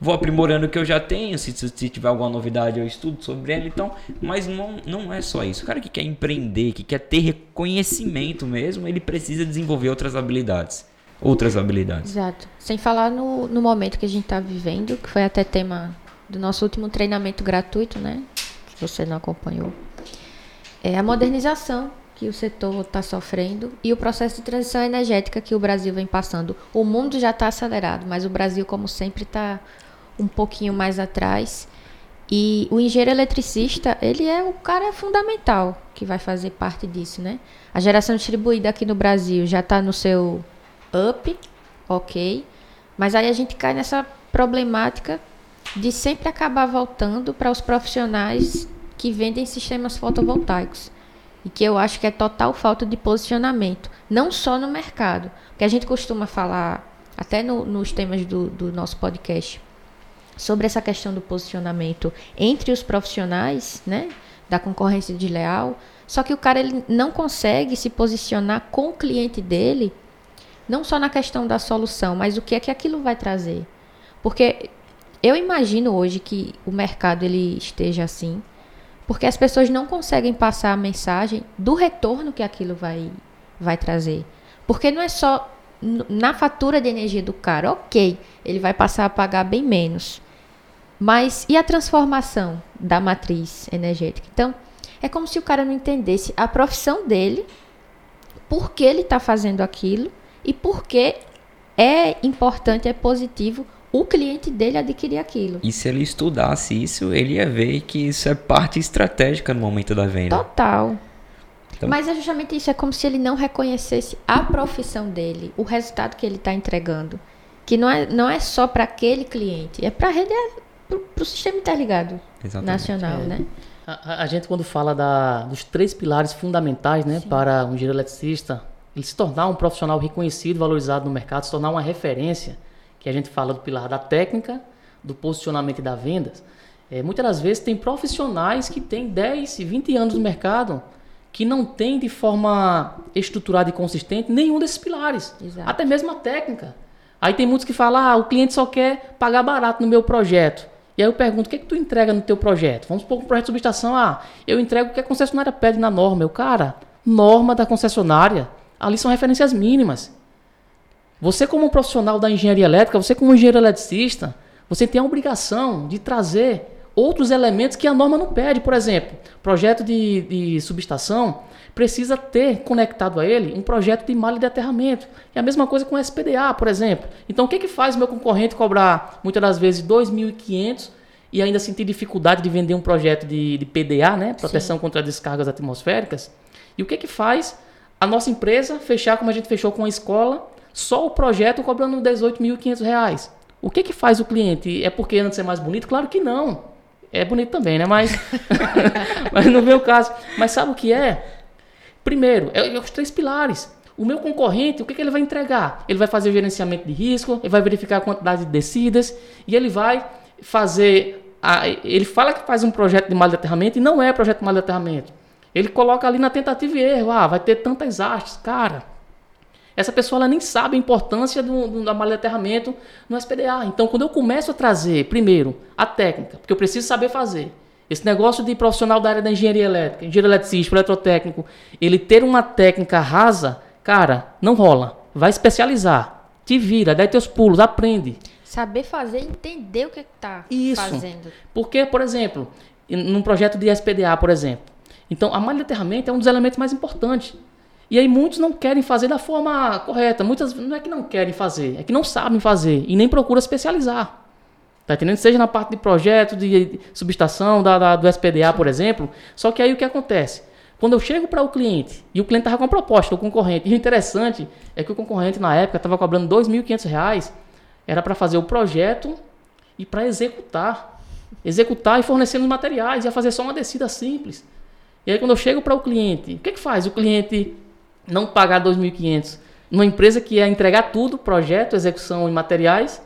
vou aprimorando o que eu já tenho. Se, se, se tiver alguma novidade, eu estudo sobre ela. Então, mas não, não é só isso. O cara que quer empreender, que quer ter reconhecimento mesmo, ele precisa desenvolver outras habilidades. Outras habilidades. Exato. Sem falar no, no momento que a gente está vivendo, que foi até tema do nosso último treinamento gratuito, né? Se você não acompanhou. É a modernização que o setor está sofrendo e o processo de transição energética que o Brasil vem passando. O mundo já está acelerado, mas o Brasil, como sempre, está um pouquinho mais atrás. E o engenheiro eletricista, ele é o cara fundamental que vai fazer parte disso, né? A geração distribuída aqui no Brasil já está no seu up, ok. Mas aí a gente cai nessa problemática de sempre acabar voltando para os profissionais que vendem sistemas fotovoltaicos. E que eu acho que é total falta de posicionamento. Não só no mercado. Porque a gente costuma falar, até no- nos temas do, do nosso podcast, sobre essa questão do posicionamento entre os profissionais, né? Da concorrência desleal. Só que o cara ele não consegue se posicionar com o cliente dele, não só na questão da solução, mas o que é que aquilo vai trazer. Porque eu imagino hoje que o mercado ele esteja assim, porque as pessoas não conseguem passar a mensagem do retorno que aquilo vai, vai trazer. Porque não é só na fatura de energia do cara, ok, ele vai passar a pagar bem menos. Mas e a transformação da matriz energética? Então, é como se o cara não entendesse a profissão dele, por que ele está fazendo aquilo e por que é importante, é positivo o cliente dele adquirir aquilo. E se ele estudasse isso, ele ia ver que isso é parte estratégica no momento da venda. Total. Então- Mas é justamente isso, é como se ele não reconhecesse a profissão dele, o resultado que ele está entregando. Que não é, não é só para aquele cliente, é para a rede, para o sistema interligado Exatamente. nacional, É. né? A, a- a gente, quando fala da- dos três pilares fundamentais né, para um engenheiro eletricista, ele se tornar um profissional reconhecido, valorizado no mercado, se tornar uma referência, que a gente fala do pilar da técnica, do posicionamento e da vendas, é, muitas das vezes tem profissionais que têm 10 e 20 anos no mercado que não têm de forma estruturada e consistente nenhum desses pilares. Exato. Até mesmo a técnica. Aí tem muitos que falam, ah, o cliente só quer pagar barato no meu projeto. E aí eu pergunto, o que é que tu entrega no teu projeto? Vamos supor um projeto de subestação, ah, eu entrego o que a concessionária pede na norma. Eu, cara, norma da concessionária, ali são referências mínimas. Você como um profissional da engenharia elétrica, você como engenheiro eletricista, você tem a obrigação de trazer outros elementos que a norma não pede. Por exemplo, projeto de, de subestação precisa ter conectado a ele um projeto de malha de aterramento. É a mesma coisa com o SPDA, por exemplo. Então, o que, que faz meu concorrente cobrar, muitas das vezes, 2.500 e ainda sentir dificuldade de vender um projeto de, de PDA, né? Proteção Sim. contra descargas atmosféricas? E o que, que faz a nossa empresa fechar como a gente fechou com a escola, só o projeto cobrando 18.500 reais? O que, que faz o cliente? É porque antes é mais bonito? Claro que não. É bonito também, né? Mas, mas no meu caso. Mas sabe o que é? Primeiro, é, é os três pilares. O meu concorrente, o que, que ele vai entregar? Ele vai fazer o gerenciamento de risco, ele vai verificar a quantidade de descidas e ele vai fazer. A, ele fala que faz um projeto de malha de aterramento e não é projeto de malha de aterramento. Ele coloca ali na tentativa e erro. Ah, vai ter tantas hastes. Cara, essa pessoa ela nem sabe a importância do, do, da malha de aterramento no SPDA. Então, quando eu começo a trazer, primeiro, a técnica, porque eu preciso saber fazer. Esse negócio de profissional da área da engenharia elétrica, engenheiro eletricista, eletrotécnico, ele ter uma técnica rasa, cara, não rola. Vai especializar. Te vira, dá teus pulos, aprende. Saber fazer, entender o que está fazendo. Porque, por exemplo, num projeto de SPDA, por exemplo. Então, a malha de aterramento é um dos elementos mais importantes. E aí muitos não querem fazer da forma correta. Muitas não é que não querem fazer, é que não sabem fazer e nem procuram especializar. Tá entendendo? Seja na parte de projeto, de subestação, da, da, do SPDA, por exemplo. Só que aí o que acontece? Quando eu chego para o cliente e o cliente estava com a proposta, o concorrente, e o interessante é que o concorrente na época estava cobrando R$ 2.500, era para fazer o projeto e para executar. Executar e fornecendo os materiais, ia fazer só uma descida simples. E aí quando eu chego para o cliente, o que, que faz? O cliente não pagar 2.500 numa empresa que ia entregar tudo, projeto, execução e materiais,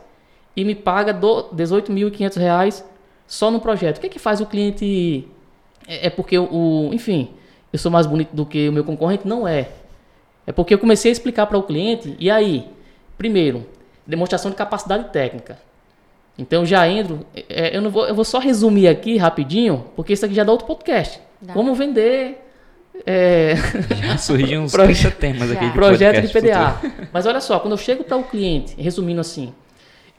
e me paga R$ 18.500 só no projeto. O que é que faz o cliente? É, é porque o, enfim, eu sou mais bonito do que o meu concorrente? Não é. É porque eu comecei a explicar para o cliente, e aí, primeiro, demonstração de capacidade técnica. Então já entro, é, eu, não vou, eu vou só resumir aqui rapidinho, porque isso aqui já dá outro podcast. Dá. Como vender. É... Já surgiu uns Proje... temas aqui. De projeto de PDA. Futuro. Mas olha só, quando eu chego para o cliente, resumindo assim,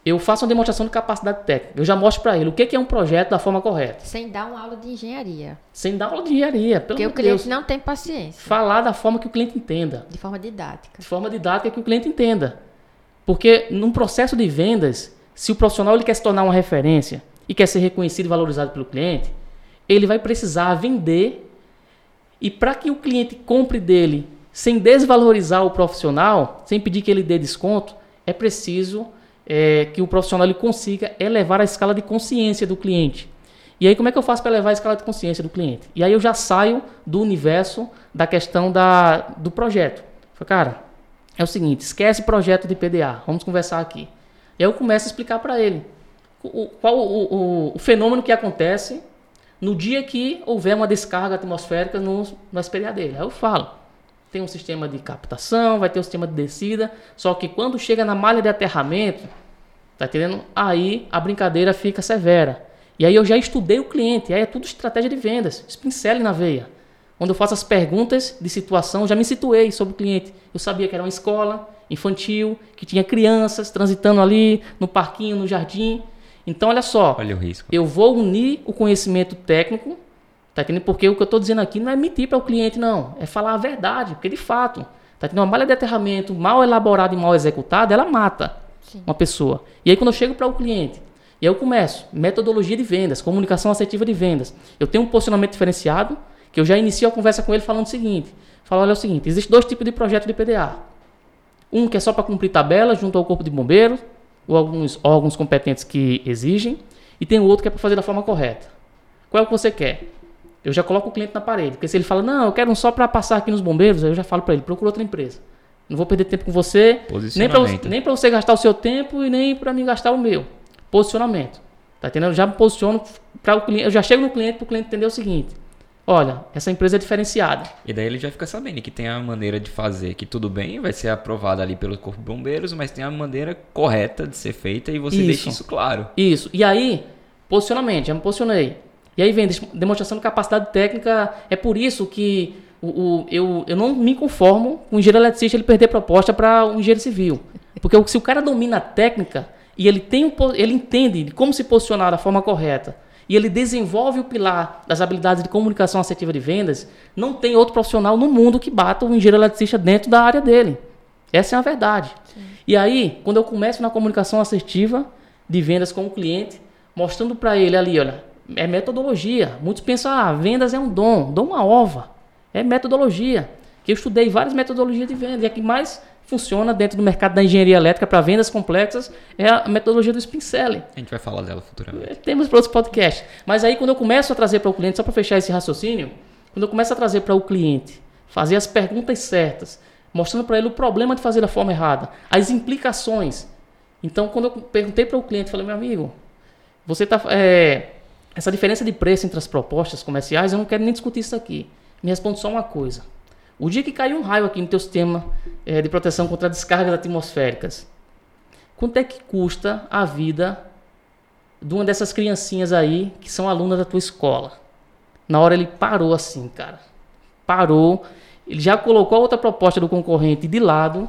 eu faço uma demonstração de capacidade técnica. Eu já mostro para ele o que é um projeto da forma correta. Sem dar uma aula de engenharia. Sem dar aula de engenharia. Pelo Porque o cliente Deus. não tem paciência. Falar da forma que o cliente entenda. De forma didática. De forma didática que o cliente entenda. Porque num processo de vendas, se o profissional ele quer se tornar uma referência e quer ser reconhecido e valorizado pelo cliente, ele vai precisar vender. E para que o cliente compre dele sem desvalorizar o profissional, sem pedir que ele dê desconto, é preciso é, que o profissional ele consiga elevar a escala de consciência do cliente. E aí, como é que eu faço para elevar a escala de consciência do cliente? E aí eu já saio do universo da questão da, do projeto. Falei, cara, é o seguinte, esquece projeto de PDA, vamos conversar aqui. E aí eu começo a explicar para ele qual o, o, o, fenômeno que acontece no dia que houver uma descarga atmosférica no, no SPDA. Aí eu falo, tem um sistema de captação, vai ter um sistema de descida, só que quando chega na malha de aterramento, tá entendendo? Aí a brincadeira fica severa. E aí eu já estudei o cliente, aí é tudo estratégia de vendas, espincele na veia. Quando eu faço as perguntas de situação, já me situei sobre o cliente. Eu sabia que era uma escola infantil, que tinha crianças transitando ali no parquinho, no jardim. Então, olha só. Olha o risco. Eu vou unir o conhecimento técnico Tá entendendo? Porque o que eu estou dizendo aqui não é mentir para o cliente, não. É falar a verdade. Porque de fato, tá entendendo? Uma malha de aterramento mal elaborada e mal executada, ela mata Sim. uma pessoa. E aí quando eu chego para o cliente, e aí eu começo, metodologia de vendas, comunicação assertiva de vendas. Eu tenho um posicionamento diferenciado, que eu já inicio a conversa com ele falando o seguinte. Falo, olha é o seguinte, existe dois tipos de projeto de PDA. Um que é só para cumprir tabela junto ao corpo de bombeiros, ou alguns órgãos competentes que exigem, e tem o outro que é para fazer da forma correta. Qual é o que você quer? eu já coloco o cliente na parede. Porque se ele fala, não, eu quero um só para passar aqui nos bombeiros, aí eu já falo para ele, procura outra empresa. Não vou perder tempo com você, nem para você gastar o seu tempo e nem para mim gastar o meu. Posicionamento. Tá entendendo? Eu já me posiciono para o cliente, eu já chego no cliente para o cliente entender o seguinte: olha, essa empresa é diferenciada. E daí ele já fica sabendo que tem a maneira de fazer, que tudo bem, vai ser aprovada ali pelo Corpo de Bombeiros, mas tem a maneira correta de ser feita e você isso. deixa isso claro. Isso. E aí, posicionamento, já me posicionei. E aí vem demonstração de capacidade técnica. É por isso que o, o, eu, eu não me conformo com o engenheiro eletricista ele perder proposta para um engenheiro civil. Porque se o cara domina a técnica e ele, tem um, ele entende como se posicionar da forma correta e ele desenvolve o pilar das habilidades de comunicação assertiva de vendas, não tem outro profissional no mundo que bata o engenheiro eletricista dentro da área dele. Essa é a verdade. Sim. E aí, quando eu começo na comunicação assertiva de vendas com o cliente, mostrando para ele ali, olha, é metodologia. Muitos pensam, ah, vendas é um dom, dom uma ova. É metodologia. Que eu estudei várias metodologias de venda e a que mais funciona dentro do mercado da engenharia elétrica para vendas complexas é a metodologia do spin selling. A gente vai falar dela futuramente. É, temos para outros podcasts. Mas aí quando eu começo a trazer para o cliente, só para fechar esse raciocínio, quando eu começo a trazer para o cliente, fazer as perguntas certas, mostrando para ele o problema de fazer da forma errada, as implicações. Então, quando eu perguntei para o cliente, falei, meu amigo, você está é, essa diferença de preço entre as propostas comerciais, eu não quero nem discutir isso aqui. Me responde só uma coisa. O dia que cair um raio aqui no teu sistema é, de proteção contra descargas atmosféricas, quanto é que custa a vida de uma dessas criancinhas aí que são alunas da tua escola? Na hora ele parou assim, cara. Parou. Ele já colocou a outra proposta do concorrente de lado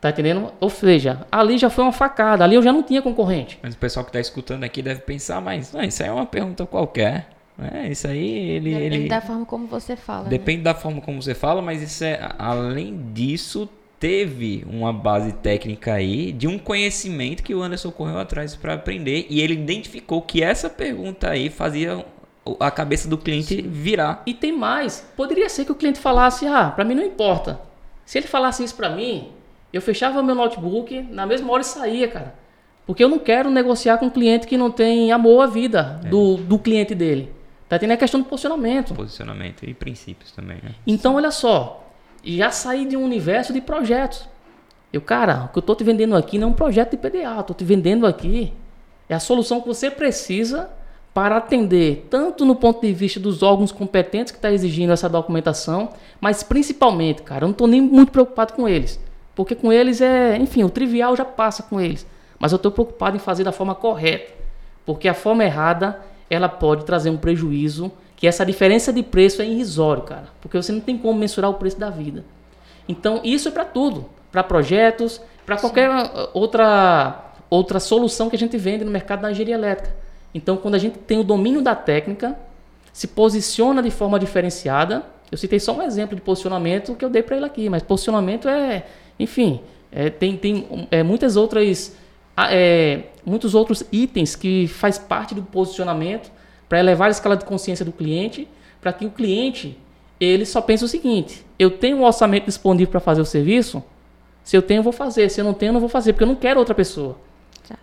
Tá entendendo? Ou seja, ali já foi uma facada, ali eu já não tinha concorrente. Mas o pessoal que está escutando aqui deve pensar, mas não, isso aí é uma pergunta qualquer. É, isso aí ele. Depende ele... da forma como você fala. Né? Depende né? da forma como você fala, mas isso é. Além disso, teve uma base técnica aí de um conhecimento que o Anderson correu atrás para aprender e ele identificou que essa pergunta aí fazia a cabeça do cliente virar. E tem mais. Poderia ser que o cliente falasse: ah, para mim não importa. Se ele falasse isso para mim, eu fechava meu notebook, na mesma hora e saía, cara. Porque eu não quero negociar com um cliente que não tem amor à vida é. do, do cliente dele. Tá tendo a questão do posicionamento. Posicionamento e princípios também, né? Então, olha só. Já saí de um universo de projetos. Eu, cara, o que eu tô te vendendo aqui não é um projeto de PDA. Eu tô te vendendo aqui é a solução que você precisa para atender tanto no ponto de vista dos órgãos competentes que está exigindo essa documentação, mas principalmente, cara, eu não estou nem muito preocupado com eles. Porque com eles é, enfim, o trivial já passa com eles. Mas eu estou preocupado em fazer da forma correta. Porque a forma errada, ela pode trazer um prejuízo, que essa diferença de preço é irrisório, cara. Porque você não tem como mensurar o preço da vida. Então, isso é para tudo. Para projetos, para qualquer outra, outra solução que a gente vende no mercado da engenharia elétrica. Então, quando a gente tem o domínio da técnica, se posiciona de forma diferenciada. Eu citei só um exemplo de posicionamento que eu dei para ele aqui, mas posicionamento é enfim, é, tem, tem é, muitas outras, é, muitos outros itens que faz parte do posicionamento para elevar a escala de consciência do cliente, para que o cliente ele só pense o seguinte: eu tenho um orçamento disponível para fazer o serviço, se eu tenho, eu vou fazer, se eu não tenho, eu não vou fazer, porque eu não quero outra pessoa.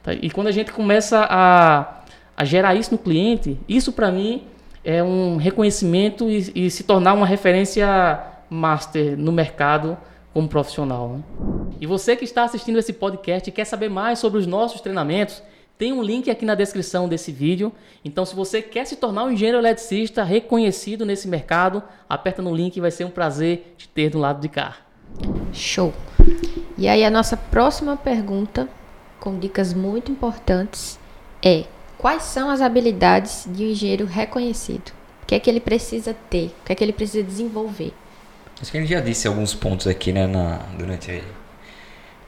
Tá? E quando a gente começa a, a gerar isso no cliente, isso para mim é um reconhecimento e, e se tornar uma referência master no mercado como profissional. Né? E você que está assistindo esse podcast e quer saber mais sobre os nossos treinamentos, tem um link aqui na descrição desse vídeo. Então, se você quer se tornar um engenheiro eletricista reconhecido nesse mercado, aperta no link e vai ser um prazer te ter do lado de cá. Show! E aí, a nossa próxima pergunta, com dicas muito importantes, é: quais são as habilidades de um engenheiro reconhecido? O que é que ele precisa ter? O que é que ele precisa desenvolver? Acho que a gente já disse alguns pontos aqui, né, na, durante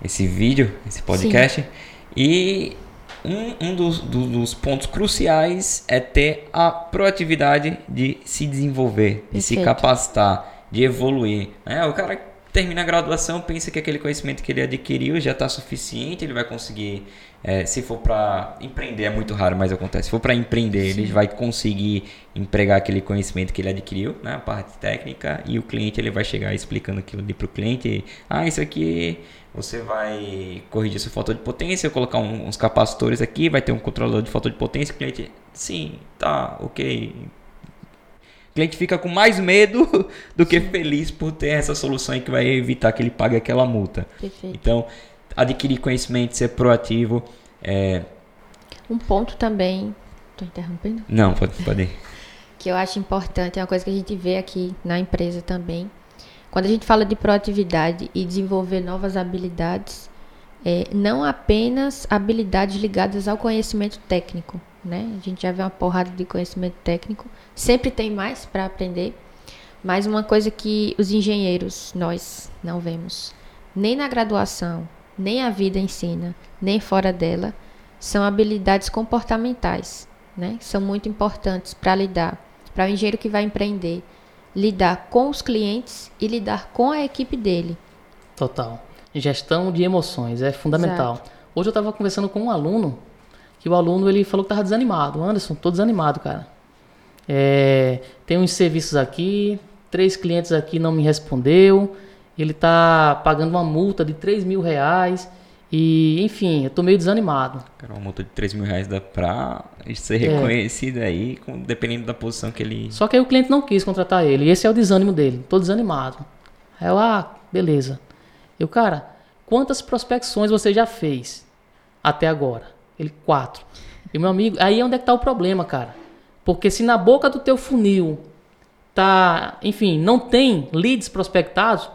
esse vídeo, esse podcast. Sim. E um, um dos, do, dos, pontos cruciais é ter a proatividade de se desenvolver, Perfeito. de se capacitar, de evoluir. Né? O cara termina a graduação, pensa que aquele conhecimento que ele adquiriu já está suficiente, ele vai conseguir, é, se for para empreender, é muito raro, mas acontece, se for para empreender, Sim. ele vai conseguir empregar aquele conhecimento que ele adquiriu, né, a parte técnica, e o cliente ele vai chegar explicando aquilo ali para o cliente, ah, isso aqui você vai corrigir sua falta de potência, colocar um, uns capacitores aqui, vai ter um controlador de falta de potência, o cliente, sim, tá, ok, cliente fica com mais medo do que Sim. feliz por ter essa solução que vai evitar que ele pague aquela multa. Perfeito. Então, adquirir conhecimento, ser proativo. É... Um ponto também. Estou interrompendo? Não, pode, pode ir. que eu acho importante, é uma coisa que a gente vê aqui na empresa também. Quando a gente fala de proatividade e desenvolver novas habilidades, é, não apenas habilidades ligadas ao conhecimento técnico, né? A gente já vê uma porrada de conhecimento técnico, sempre tem mais para aprender, mas uma coisa que os engenheiros, nós, não vemos, nem na graduação, nem a vida ensina, nem fora dela, são habilidades comportamentais. né? São muito importantes para lidar, para o engenheiro que vai empreender, lidar com os clientes e lidar com a equipe dele. Total. Gestão de emoções é fundamental. Exato. Hoje eu estava conversando com um aluno que o aluno ele falou que estava desanimado. Anderson, tô desanimado, cara. É, tem uns serviços aqui, três clientes aqui não me respondeu. Ele está pagando uma multa de 3 mil reais. E, enfim, eu tô meio desanimado. Cara, uma multa de 3 mil reais dá pra ser reconhecido é. aí, dependendo da posição que ele. Só que aí o cliente não quis contratar ele. E esse é o desânimo dele. Tô desanimado. Aí eu, ah, beleza. Eu, cara, quantas prospecções você já fez até agora? Ele, quatro. E meu amigo, aí é onde é que tá o problema, cara. Porque se na boca do teu funil tá, enfim, não tem leads prospectados,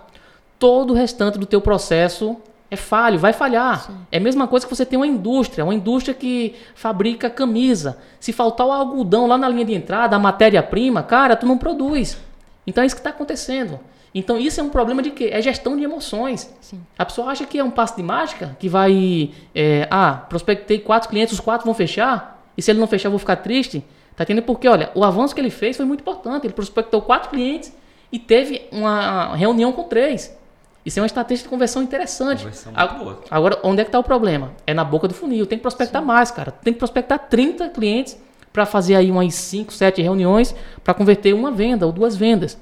todo o restante do teu processo é falho, vai falhar. Sim. É a mesma coisa que você tem uma indústria, uma indústria que fabrica camisa. Se faltar o algodão lá na linha de entrada, a matéria-prima, cara, tu não produz. Então é isso que está acontecendo. Então isso é um problema de quê? É gestão de emoções. Sim. A pessoa acha que é um passo de mágica, que vai... É, ah, prospectei quatro clientes, os quatro vão fechar, e se ele não fechar eu vou ficar triste. Tá entendendo? Porque, olha, o avanço que ele fez foi muito importante. Ele prospectou quatro clientes e teve uma reunião com três. Isso é uma estratégia de conversão interessante. Conversão boa. Agora, onde é que está o problema? É na boca do funil. Tem que prospectar Sim. mais, cara. Tem que prospectar 30 clientes para fazer aí umas 5, 7 reuniões para converter uma venda ou duas vendas.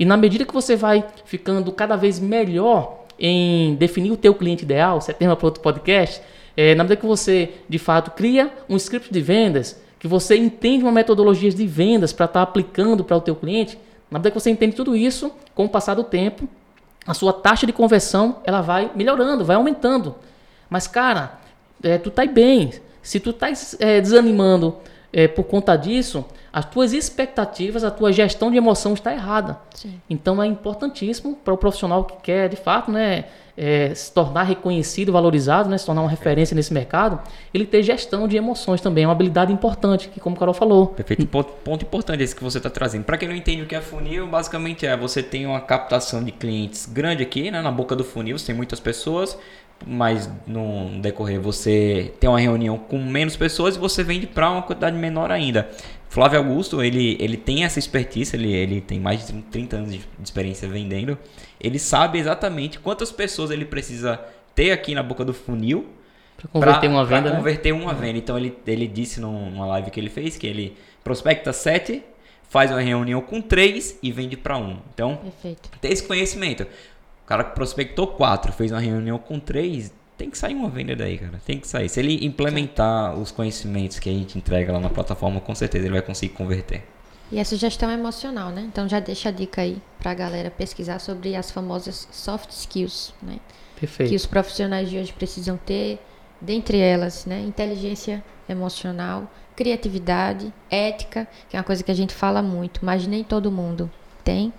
E na medida que você vai ficando cada vez melhor em definir o teu cliente ideal, você é tema para outro podcast, é, na medida que você, de fato, cria um script de vendas, que você entende uma metodologia de vendas para estar tá aplicando para o teu cliente, na medida que você entende tudo isso, com o passar do tempo, a sua taxa de conversão ela vai melhorando, vai aumentando. Mas, cara, é, tu tá bem. Se tu tá é, desanimando é, por conta disso, as tuas expectativas, a tua gestão de emoção está errada. Sim. Então é importantíssimo para o profissional que quer, de fato, né, é, se tornar reconhecido, valorizado, né, se tornar uma referência nesse mercado, ele ter gestão de emoções também, é uma habilidade importante, que como o Carol falou. Perfeito, ponto, ponto importante esse que você está trazendo. Para quem não entende o que é funil, basicamente é você tem uma captação de clientes grande aqui, né, na boca do funil, você tem muitas pessoas, mas no decorrer você tem uma reunião com menos pessoas e você vende para uma quantidade menor ainda. Flávio Augusto, ele, ele tem essa expertise, ele, ele tem mais de 30 anos de experiência vendendo. Ele sabe exatamente quantas pessoas ele precisa ter aqui na boca do funil para converter pra, uma venda. Pra né? converter uma venda. Então ele, ele disse numa live que ele fez que ele prospecta 7, faz uma reunião com 3 e vende para um. Então, Perfeito. ter esse conhecimento. O cara que prospectou 4, fez uma reunião com 3, tem que sair uma venda daí, cara. Tem que sair. Se ele implementar os conhecimentos que a gente entrega lá na plataforma, com certeza ele vai conseguir converter. E essa gestão emocional, né? Então já deixa a dica aí pra galera pesquisar sobre as famosas soft skills, né? Perfeito. Que os profissionais de hoje precisam ter, dentre elas, né? Inteligência emocional, criatividade, ética, que é uma coisa que a gente fala muito, mas nem todo mundo tem,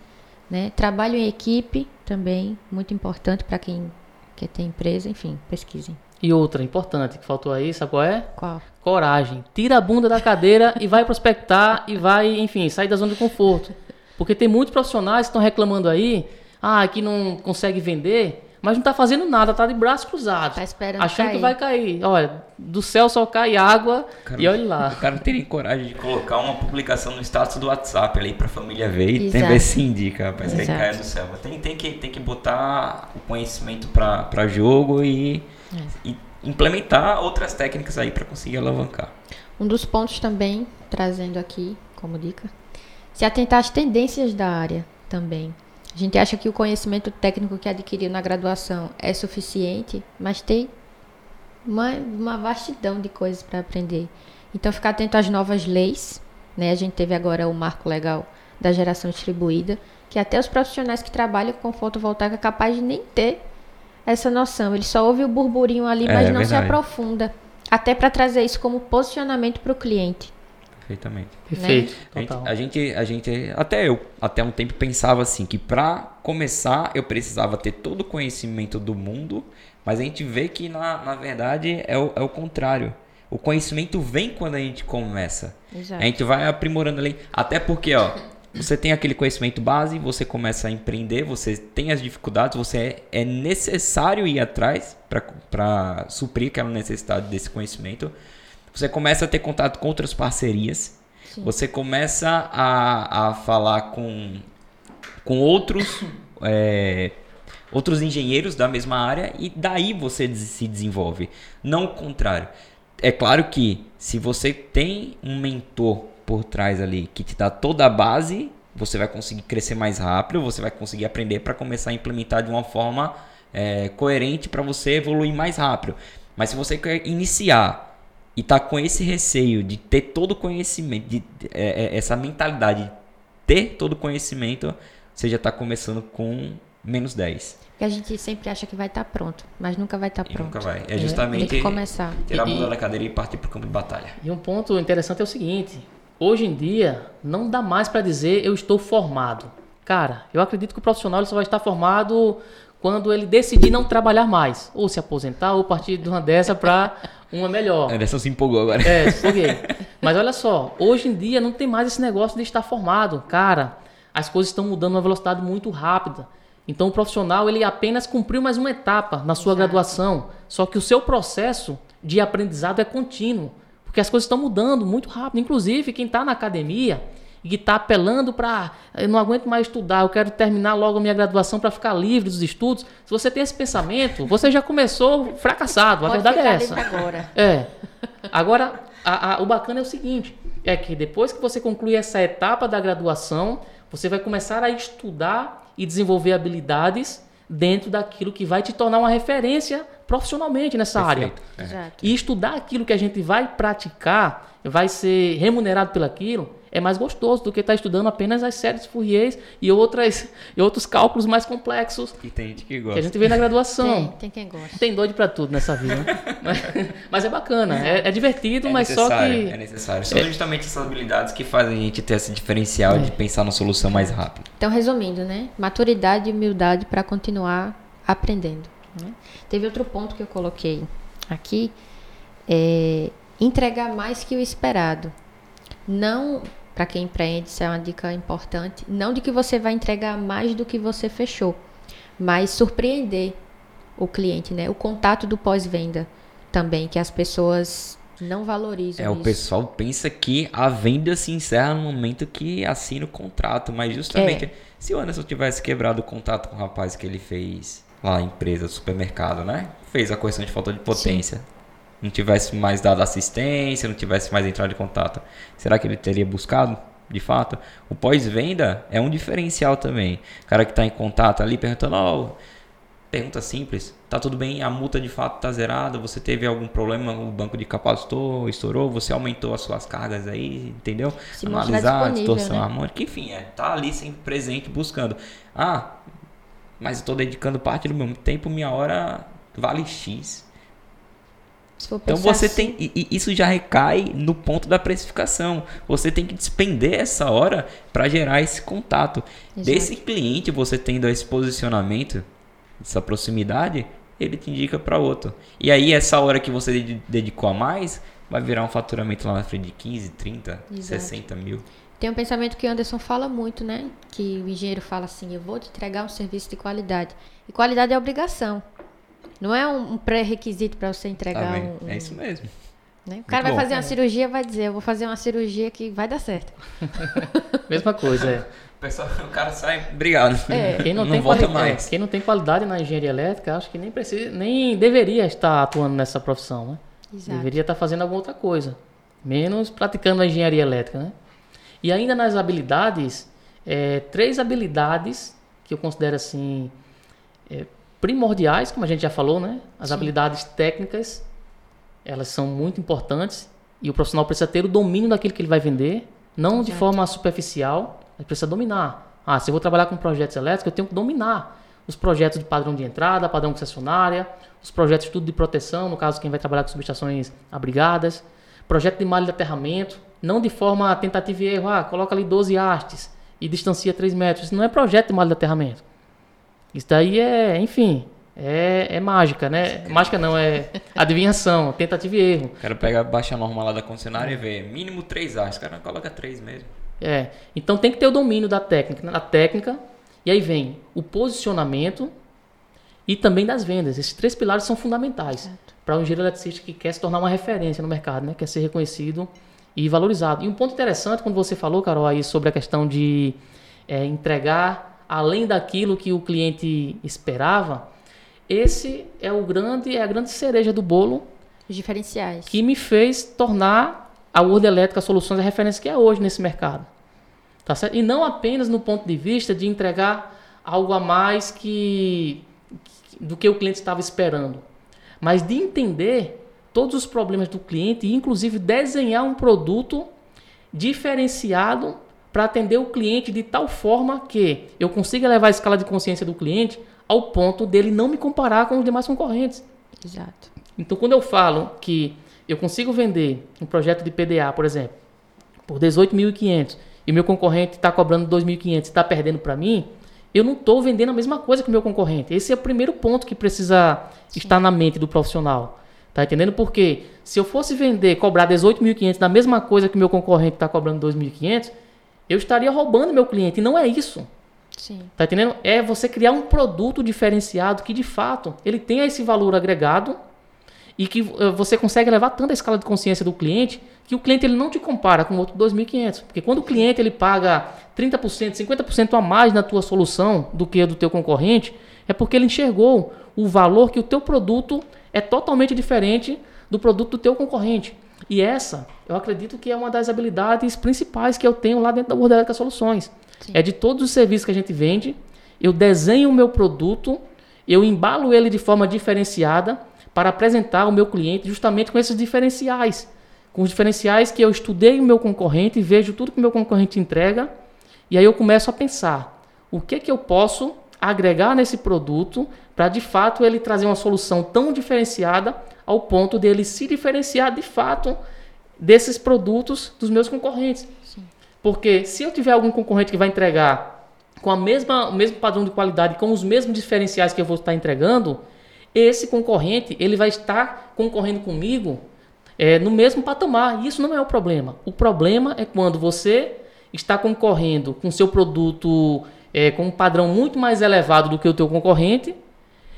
né? Trabalho em equipe também, muito importante para quem quer ter empresa, enfim, pesquisem. E outra importante que faltou aí, sabe qual é? Qual? Coragem. Tira a bunda da cadeira e vai prospectar e vai, enfim, sair da zona de conforto. Porque tem muitos profissionais que estão reclamando aí, ah, que não consegue vender, mas não está fazendo nada, está de braços cruzados. Tá esperando Achando cair. que vai cair. Olha, do céu só cai água cara, e olha lá. O cara não tem coragem de colocar uma publicação no status do WhatsApp ali para a família ver e tem ver se indica, rapaz, que cai do céu. Tem, tem, que, tem que botar o conhecimento para jogo e, é. e implementar outras técnicas aí para conseguir alavancar. Um dos pontos também, trazendo aqui como dica, se atentar às tendências da área também. A gente acha que o conhecimento técnico que adquiriu na graduação é suficiente, mas tem uma, uma vastidão de coisas para aprender. Então, ficar atento às novas leis. Né? A gente teve agora o marco legal da geração distribuída, que até os profissionais que trabalham com fotovoltaica é capaz de nem ter essa noção. Ele só ouve o burburinho ali, é, mas não se aprofunda. Até para trazer isso como posicionamento para o cliente. Perfeitamente. Perfeito. Né? A, gente, a gente, até eu, até um tempo pensava assim que para começar eu precisava ter todo o conhecimento do mundo, mas a gente vê que na, na verdade é o, é o contrário. O conhecimento vem quando a gente começa. Exato. A gente vai aprimorando ali. Até porque, ó, você tem aquele conhecimento base, você começa a empreender, você tem as dificuldades, você é, é necessário ir atrás para suprir aquela necessidade desse conhecimento. Você começa a ter contato com outras parcerias, Sim. você começa a, a falar com, com outros, é, outros engenheiros da mesma área e daí você se desenvolve. Não o contrário. É claro que se você tem um mentor por trás ali que te dá toda a base, você vai conseguir crescer mais rápido, você vai conseguir aprender para começar a implementar de uma forma é, coerente para você evoluir mais rápido. Mas se você quer iniciar e tá com esse receio de ter todo o conhecimento, de, é, é, essa mentalidade de ter todo o conhecimento, você já está começando com menos 10. Porque a gente sempre acha que vai estar pronto, mas nunca vai estar E pronto. nunca vai. É Tem justamente que começar. tirar a bunda da cadeira e partir pro campo de batalha. E um ponto interessante é o seguinte: hoje em dia não dá mais para dizer eu estou formado. Cara, eu acredito que o profissional só vai estar formado quando ele decidir não trabalhar mais, ou se aposentar, ou partir de uma dessa para uma melhor. Anderson se empolgou agora. É, foguei. Mas olha só, hoje em dia não tem mais esse negócio de estar formado. Cara, as coisas estão mudando numa velocidade muito rápida. Então o profissional ele apenas cumpriu mais uma etapa na sua graduação, só que o seu processo de aprendizado é contínuo, porque as coisas estão mudando muito rápido. Inclusive quem está na academia e que está apelando para eu não aguento mais estudar, eu quero terminar logo a minha graduação para ficar livre dos estudos. Se você tem esse pensamento, você já começou fracassado. A Pode verdade é essa. livre agora. É. Agora, a- a- o bacana é o seguinte: é que depois que você concluir essa etapa da graduação, você vai começar a estudar e desenvolver habilidades dentro daquilo que vai te tornar uma referência profissionalmente nessa área. Perfeito. É. Exato. E estudar aquilo que a gente vai praticar, vai ser remunerado pelaquilo, é mais gostoso do que estar estudando apenas as séries Fourier e, outras, e outros cálculos mais complexos E tem gente que que a gosta. gente vê na graduação. Tem, tem quem gosta. Tem doido pra tudo nessa vida. né? mas, mas é bacana, é, é divertido, É mas só necessário, que. é necessário. São justamente essas habilidades que fazem a gente ter esse diferencial de pensar na solução mais rápido. Então, resumindo, né? Maturidade e humildade para continuar aprendendo. né? Teve outro ponto que eu coloquei aqui, é entregar mais que o esperado. Não, para quem empreende, isso é uma dica importante, não de que você vai entregar mais do que você fechou, mas surpreender o cliente, né? O contato do pós-venda também, que as pessoas não valorizam É, o isso. pessoal pensa que a venda se encerra no momento que assina o contrato, mas justamente É. se o Anderson tivesse quebrado o contato com o rapaz que ele fez lá na empresa, supermercado, né? Fez a correção de falta de potência. Não tivesse mais dado assistência, não tivesse mais entrado em contato. Será que ele teria buscado? De fato, o pós-venda é um diferencial também. O cara que está em contato ali perguntando, ó, Pergunta simples. Tá tudo bem? A multa de fato tá zerada? Você teve algum problema? O banco de capacitor estourou? Você aumentou as suas cargas aí? Entendeu? Se Analisar distorção né? harmônica. Enfim, é. Tá ali sempre presente buscando. Ah, mas eu tô dedicando parte do meu tempo, minha hora vale X. Então você assim, tem. Isso já recai no ponto da precificação. Você tem que despender essa hora para gerar esse contato. Exato. Desse cliente, você tendo esse posicionamento, essa proximidade, ele te indica para outro. E aí, essa hora que você dedi- dedicou a mais, vai virar um faturamento lá na frente de 15, 30, Exato. 60 mil. Tem um pensamento que o Anderson fala muito, né? Que o engenheiro fala assim: eu vou te entregar um serviço de qualidade. E qualidade é obrigação. Não é um, pré-requisito para você entregar um. um- É isso mesmo. né? O cara vai bom. fazer uma cirurgia vai dizer: eu vou fazer uma cirurgia que vai dar certo. Mesma coisa, é. O, pessoal, o cara sai, obrigado. É. Quem não, Não tem volta mais. é, quem não tem qualidade na engenharia elétrica, acho que nem precisa, nem deveria estar atuando nessa profissão, né? Exato. Deveria estar fazendo alguma outra coisa, menos praticando a engenharia elétrica, né? E ainda nas habilidades, é, três habilidades que eu considero assim é, primordiais, como a gente já falou, né? As Sim. habilidades técnicas, elas são muito importantes e o profissional precisa ter o domínio daquilo que ele vai vender, não de forma superficial, mas precisa dominar. Ah, se eu vou trabalhar com projetos elétricos, eu tenho que dominar os projetos de padrão de entrada, padrão concessionária, os projetos de tudo de proteção, no caso quem vai trabalhar com subestações abrigadas, projeto de malha de aterramento, não de forma tentativa e erro, ah, coloca ali 12 hastes e distancia 3 metros. Isso não é projeto de malha de aterramento. Isso daí é, enfim, é, é mágica, né? Mágica não, é adivinhação, tentativa e erro. O cara pega, baixa a norma lá da concessionária e vê mínimo 3 A. Os caras coloca 3 mesmo. É, então tem que ter o domínio da técnica, da técnica, e aí vem o posicionamento e também das vendas. Esses três pilares são fundamentais. Para um engenheiro eletricista que quer se tornar uma referência no mercado, né? quer ser reconhecido e valorizado. E um ponto interessante, quando você falou, Carol, aí sobre a questão de é, entregar além daquilo que o cliente esperava, esse é o grande, é a grande cereja do bolo. Os diferenciais. Que me fez tornar a World Elétrica Soluções a referência que é hoje nesse mercado. Tá certo? E não apenas no ponto de vista de entregar algo a mais que do que o cliente estava esperando, mas de entender todos os problemas do cliente e inclusive desenhar um produto diferenciado para atender o cliente de tal forma que eu consiga levar a escala de consciência do cliente ao ponto dele não me comparar com os demais concorrentes. Exato. Então, quando eu falo que eu consigo vender um projeto de PDA, por exemplo, por 18.500 e meu concorrente está cobrando 2.500 e está perdendo para mim, eu não estou vendendo a mesma coisa que o meu concorrente. Esse é o primeiro ponto que precisa Sim. estar na mente do profissional. Tá entendendo? Porque se eu fosse vender, cobrar 18.500 na mesma coisa que o meu concorrente está cobrando 2.500, eu estaria roubando meu cliente. E não é isso. Sim. Tá entendendo? É você criar um produto diferenciado que de fato ele tenha esse valor agregado e que uh, você consegue levar tanto a escala de consciência do cliente que o cliente ele não te compara com outro 2.500. Porque quando o cliente ele paga 30%, 50% a mais na tua solução do que do teu concorrente, é porque ele enxergou o valor que o teu produto é totalmente diferente do produto do teu concorrente. E essa, eu acredito que é uma das habilidades principais que eu tenho lá dentro da Bordelétrica Soluções. Sim. É de todos os serviços que a gente vende, eu desenho o meu produto, eu embalo ele de forma diferenciada para apresentar ao meu cliente justamente com esses diferenciais com os diferenciais que eu estudei o meu concorrente, vejo tudo que o meu concorrente entrega, e aí eu começo a pensar o que que eu posso agregar nesse produto para de fato ele trazer uma solução tão diferenciada ao ponto dele se diferenciar de fato desses produtos dos meus concorrentes. Sim. Porque se eu tiver algum concorrente que vai entregar com a mesma, o mesmo padrão de qualidade, com os mesmos diferenciais que eu vou estar entregando, esse concorrente ele vai estar concorrendo comigo é, no mesmo patamar. E isso não é o problema. O problema é quando você está concorrendo com seu produto é, com um padrão muito mais elevado do que o teu concorrente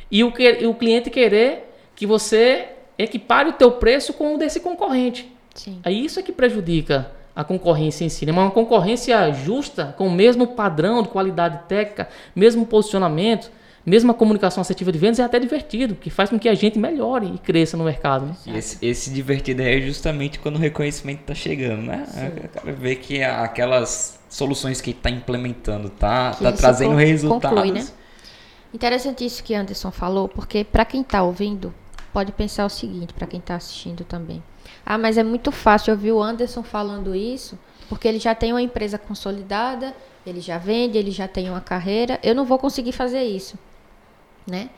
e o, que, e o cliente querer que você equipare o teu preço com o desse concorrente. Sim. Aí isso é que prejudica a concorrência em si. Né? Uma concorrência justa, com o mesmo padrão de qualidade técnica, mesmo posicionamento, mesmo a comunicação assertiva de vendas é até divertido, que faz com que a gente melhore e cresça no mercado. Né? E esse, esse divertido é justamente quando o reconhecimento está chegando, né? O cara vê que aquelas soluções que está implementando tá, tá trazendo resultados. Conclui, né? Interessante isso que Anderson falou, porque para quem está ouvindo, pode pensar o seguinte, para quem está assistindo também. Ah, mas é muito fácil ouvir o Anderson falando isso, porque ele já tem uma empresa consolidada, ele já vende, ele já tem uma carreira, eu não vou conseguir fazer isso né?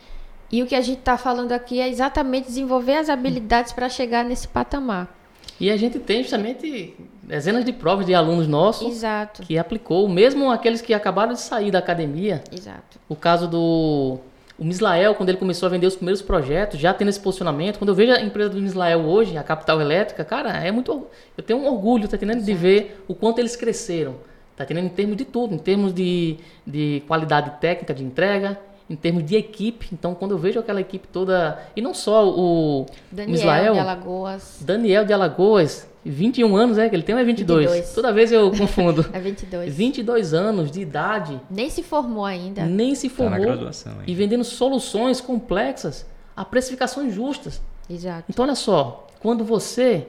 E o que a gente está falando aqui é exatamente desenvolver as habilidades para chegar nesse patamar. E a gente tem justamente dezenas de provas de alunos nossos Exato. que aplicou, mesmo aqueles que acabaram de sair da academia. Exato. O caso do o Mislael, quando ele começou a vender os primeiros projetos, já tendo esse posicionamento. Quando eu vejo a empresa do Mislael hoje, a Capital Elétrica, cara, é muito. Eu tenho um orgulho, tá entendendo? De ver o quanto eles cresceram. Tá entendendo? Em termos de tudo, em termos de, de qualidade técnica de entrega, em termos de equipe. Então, quando eu vejo aquela equipe toda, e não só o Daniel Israel, de Alagoas. Daniel de Alagoas, 21 anos, é que ele tem ou é 22? 22. Toda vez eu confundo. é 22. 22 anos de idade. Nem se formou ainda. Nem se formou. Tá na graduação. E vendendo soluções complexas a precificações justas. Exato. Então, olha só, quando você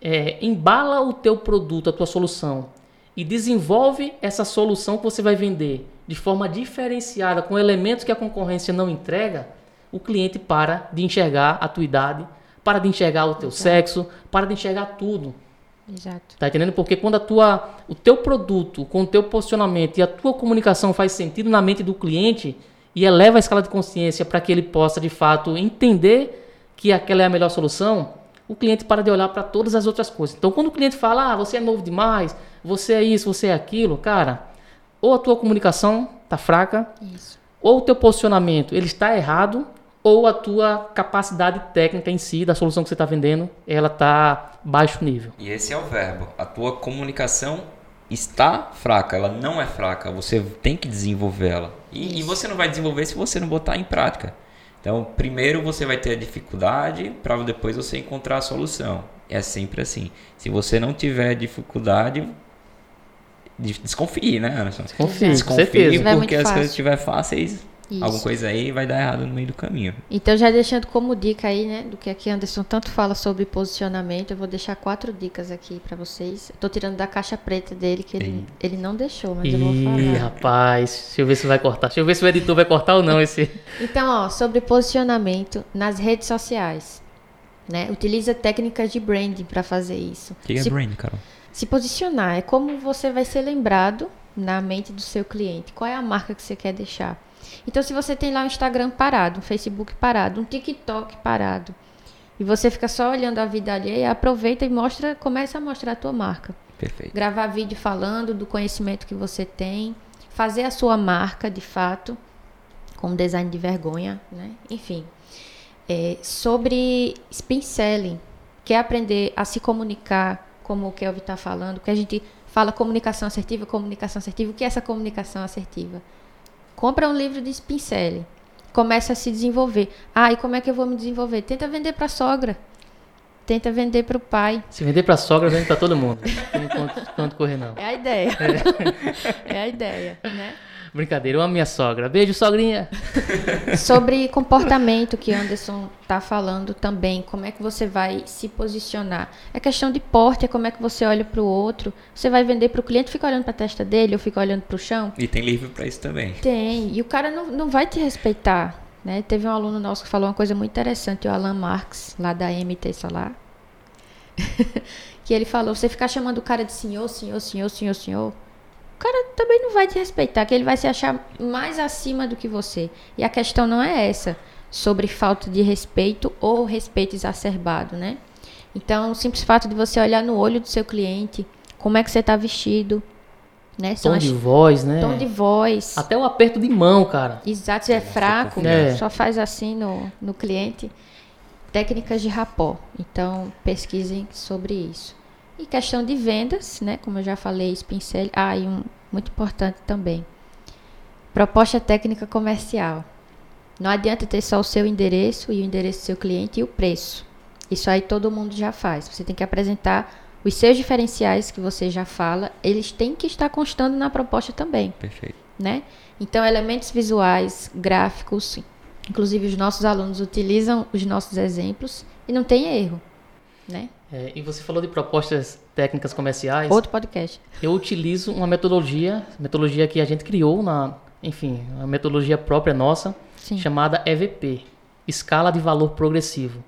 é, embala o teu produto, a tua solução, e desenvolve essa solução que você vai vender de forma diferenciada, com elementos que a concorrência não entrega, o cliente para de enxergar a tua idade, para de enxergar o teu Exato. sexo, para de enxergar tudo. Exato. Tá entendendo? Porque quando a tua, o teu produto, com o teu posicionamento e a tua comunicação faz sentido na mente do cliente e eleva a escala de consciência para que ele possa de fato entender que aquela é a melhor solução, o cliente para de olhar para todas as outras coisas. Então, quando o cliente fala, ah, você é novo demais, você é isso, você é aquilo, cara, ou a tua comunicação está fraca, isso. ou o teu posicionamento ele está errado, ou a tua capacidade técnica em si, da solução que você está vendendo, ela está baixo nível. E esse é o verbo. A tua comunicação está fraca, ela não é fraca, você tem que desenvolver ela. E, e você não vai desenvolver se você não botar em prática. Então, primeiro você vai ter a dificuldade para depois você encontrar a solução. É sempre assim. Se você não tiver dificuldade, de- desconfie, né, Anderson? Desconfie, Desconfie. Vai porque as coisas fácil. estiverem fáceis, Isso. alguma coisa aí vai dar errado no meio do caminho. Então, já deixando como dica aí, né, do que aqui Anderson tanto fala sobre posicionamento, eu vou deixar quatro dicas aqui pra vocês. Eu tô tirando da caixa preta dele, que ele, ele não deixou, mas eu vou Ih, falar. rapaz, deixa eu ver se vai cortar. Deixa eu ver se o editor vai cortar ou não esse. Então, ó, sobre posicionamento nas redes sociais. Né? Utiliza técnicas de branding para fazer isso. O que é se, brand, Carol? se posicionar é como você vai ser lembrado na mente do seu cliente. Qual é a marca que você quer deixar? Então, se você tem lá um Instagram parado, um Facebook parado, um TikTok parado, e você fica só olhando a vida alheia, aproveita e mostra, começa a mostrar a tua marca. Perfeito. Gravar vídeo falando do conhecimento que você tem, fazer a sua marca de fato, com design de vergonha, né? Enfim. É, sobre spin selling, quer aprender a se comunicar, como o Kelvin está falando, que a gente fala comunicação assertiva, comunicação assertiva, o que é essa comunicação assertiva? Compra um livro de spin selling, começa a se desenvolver. Ah, e como é que eu vou me desenvolver? Tenta vender para a sogra, tenta vender para o pai. Se vender pra sogra, vende pra todo mundo. Não tem quanto, quanto correr, não. É a ideia. É, a ideia, né? Brincadeira, eu amo minha sogra. Beijo, sogrinha. Sobre comportamento que Anderson tá falando também, como é que você vai se posicionar? É questão de porte, é como é que você olha para o outro. Você vai vender para o cliente, fica olhando para a testa dele ou fica olhando para o chão? E tem livro para isso também. Tem. E o cara não, não vai te respeitar. Né? Teve um aluno nosso que falou uma coisa muito interessante, o Alan Marx, lá da MT Solar. que ele falou: você ficar chamando o cara de senhor, senhor, senhor, senhor, senhor. O cara também não vai te respeitar, que ele vai se achar mais acima do que você. E a questão não é essa, sobre falta de respeito ou respeito exacerbado, né? Então, o simples fato de você olhar no olho do seu cliente, como é que você está vestido, né? São Tom as- de voz, né? tom de voz. Até o aperto de mão, cara. Exato, se é fraco, É. só faz assim no, no cliente. Técnicas de rapó. Então, pesquisem sobre isso. E questão de vendas, né? Como eu já falei, pincel. Ah, e um muito importante também. Proposta técnica comercial. Não adianta ter só o seu endereço e o endereço do seu cliente e o preço. Isso aí todo mundo já faz. Você tem que apresentar os seus diferenciais que você já fala. Eles têm que estar constando na proposta também Perfeito. né? Então, elementos visuais, gráficos, inclusive os nossos alunos utilizam os nossos exemplos e não tem erro, né? É, e você falou de propostas técnicas comerciais. Outro podcast. Eu utilizo uma metodologia, metodologia que a gente criou na, enfim, uma metodologia própria nossa, Sim. chamada EVP, escala de valor progressivo.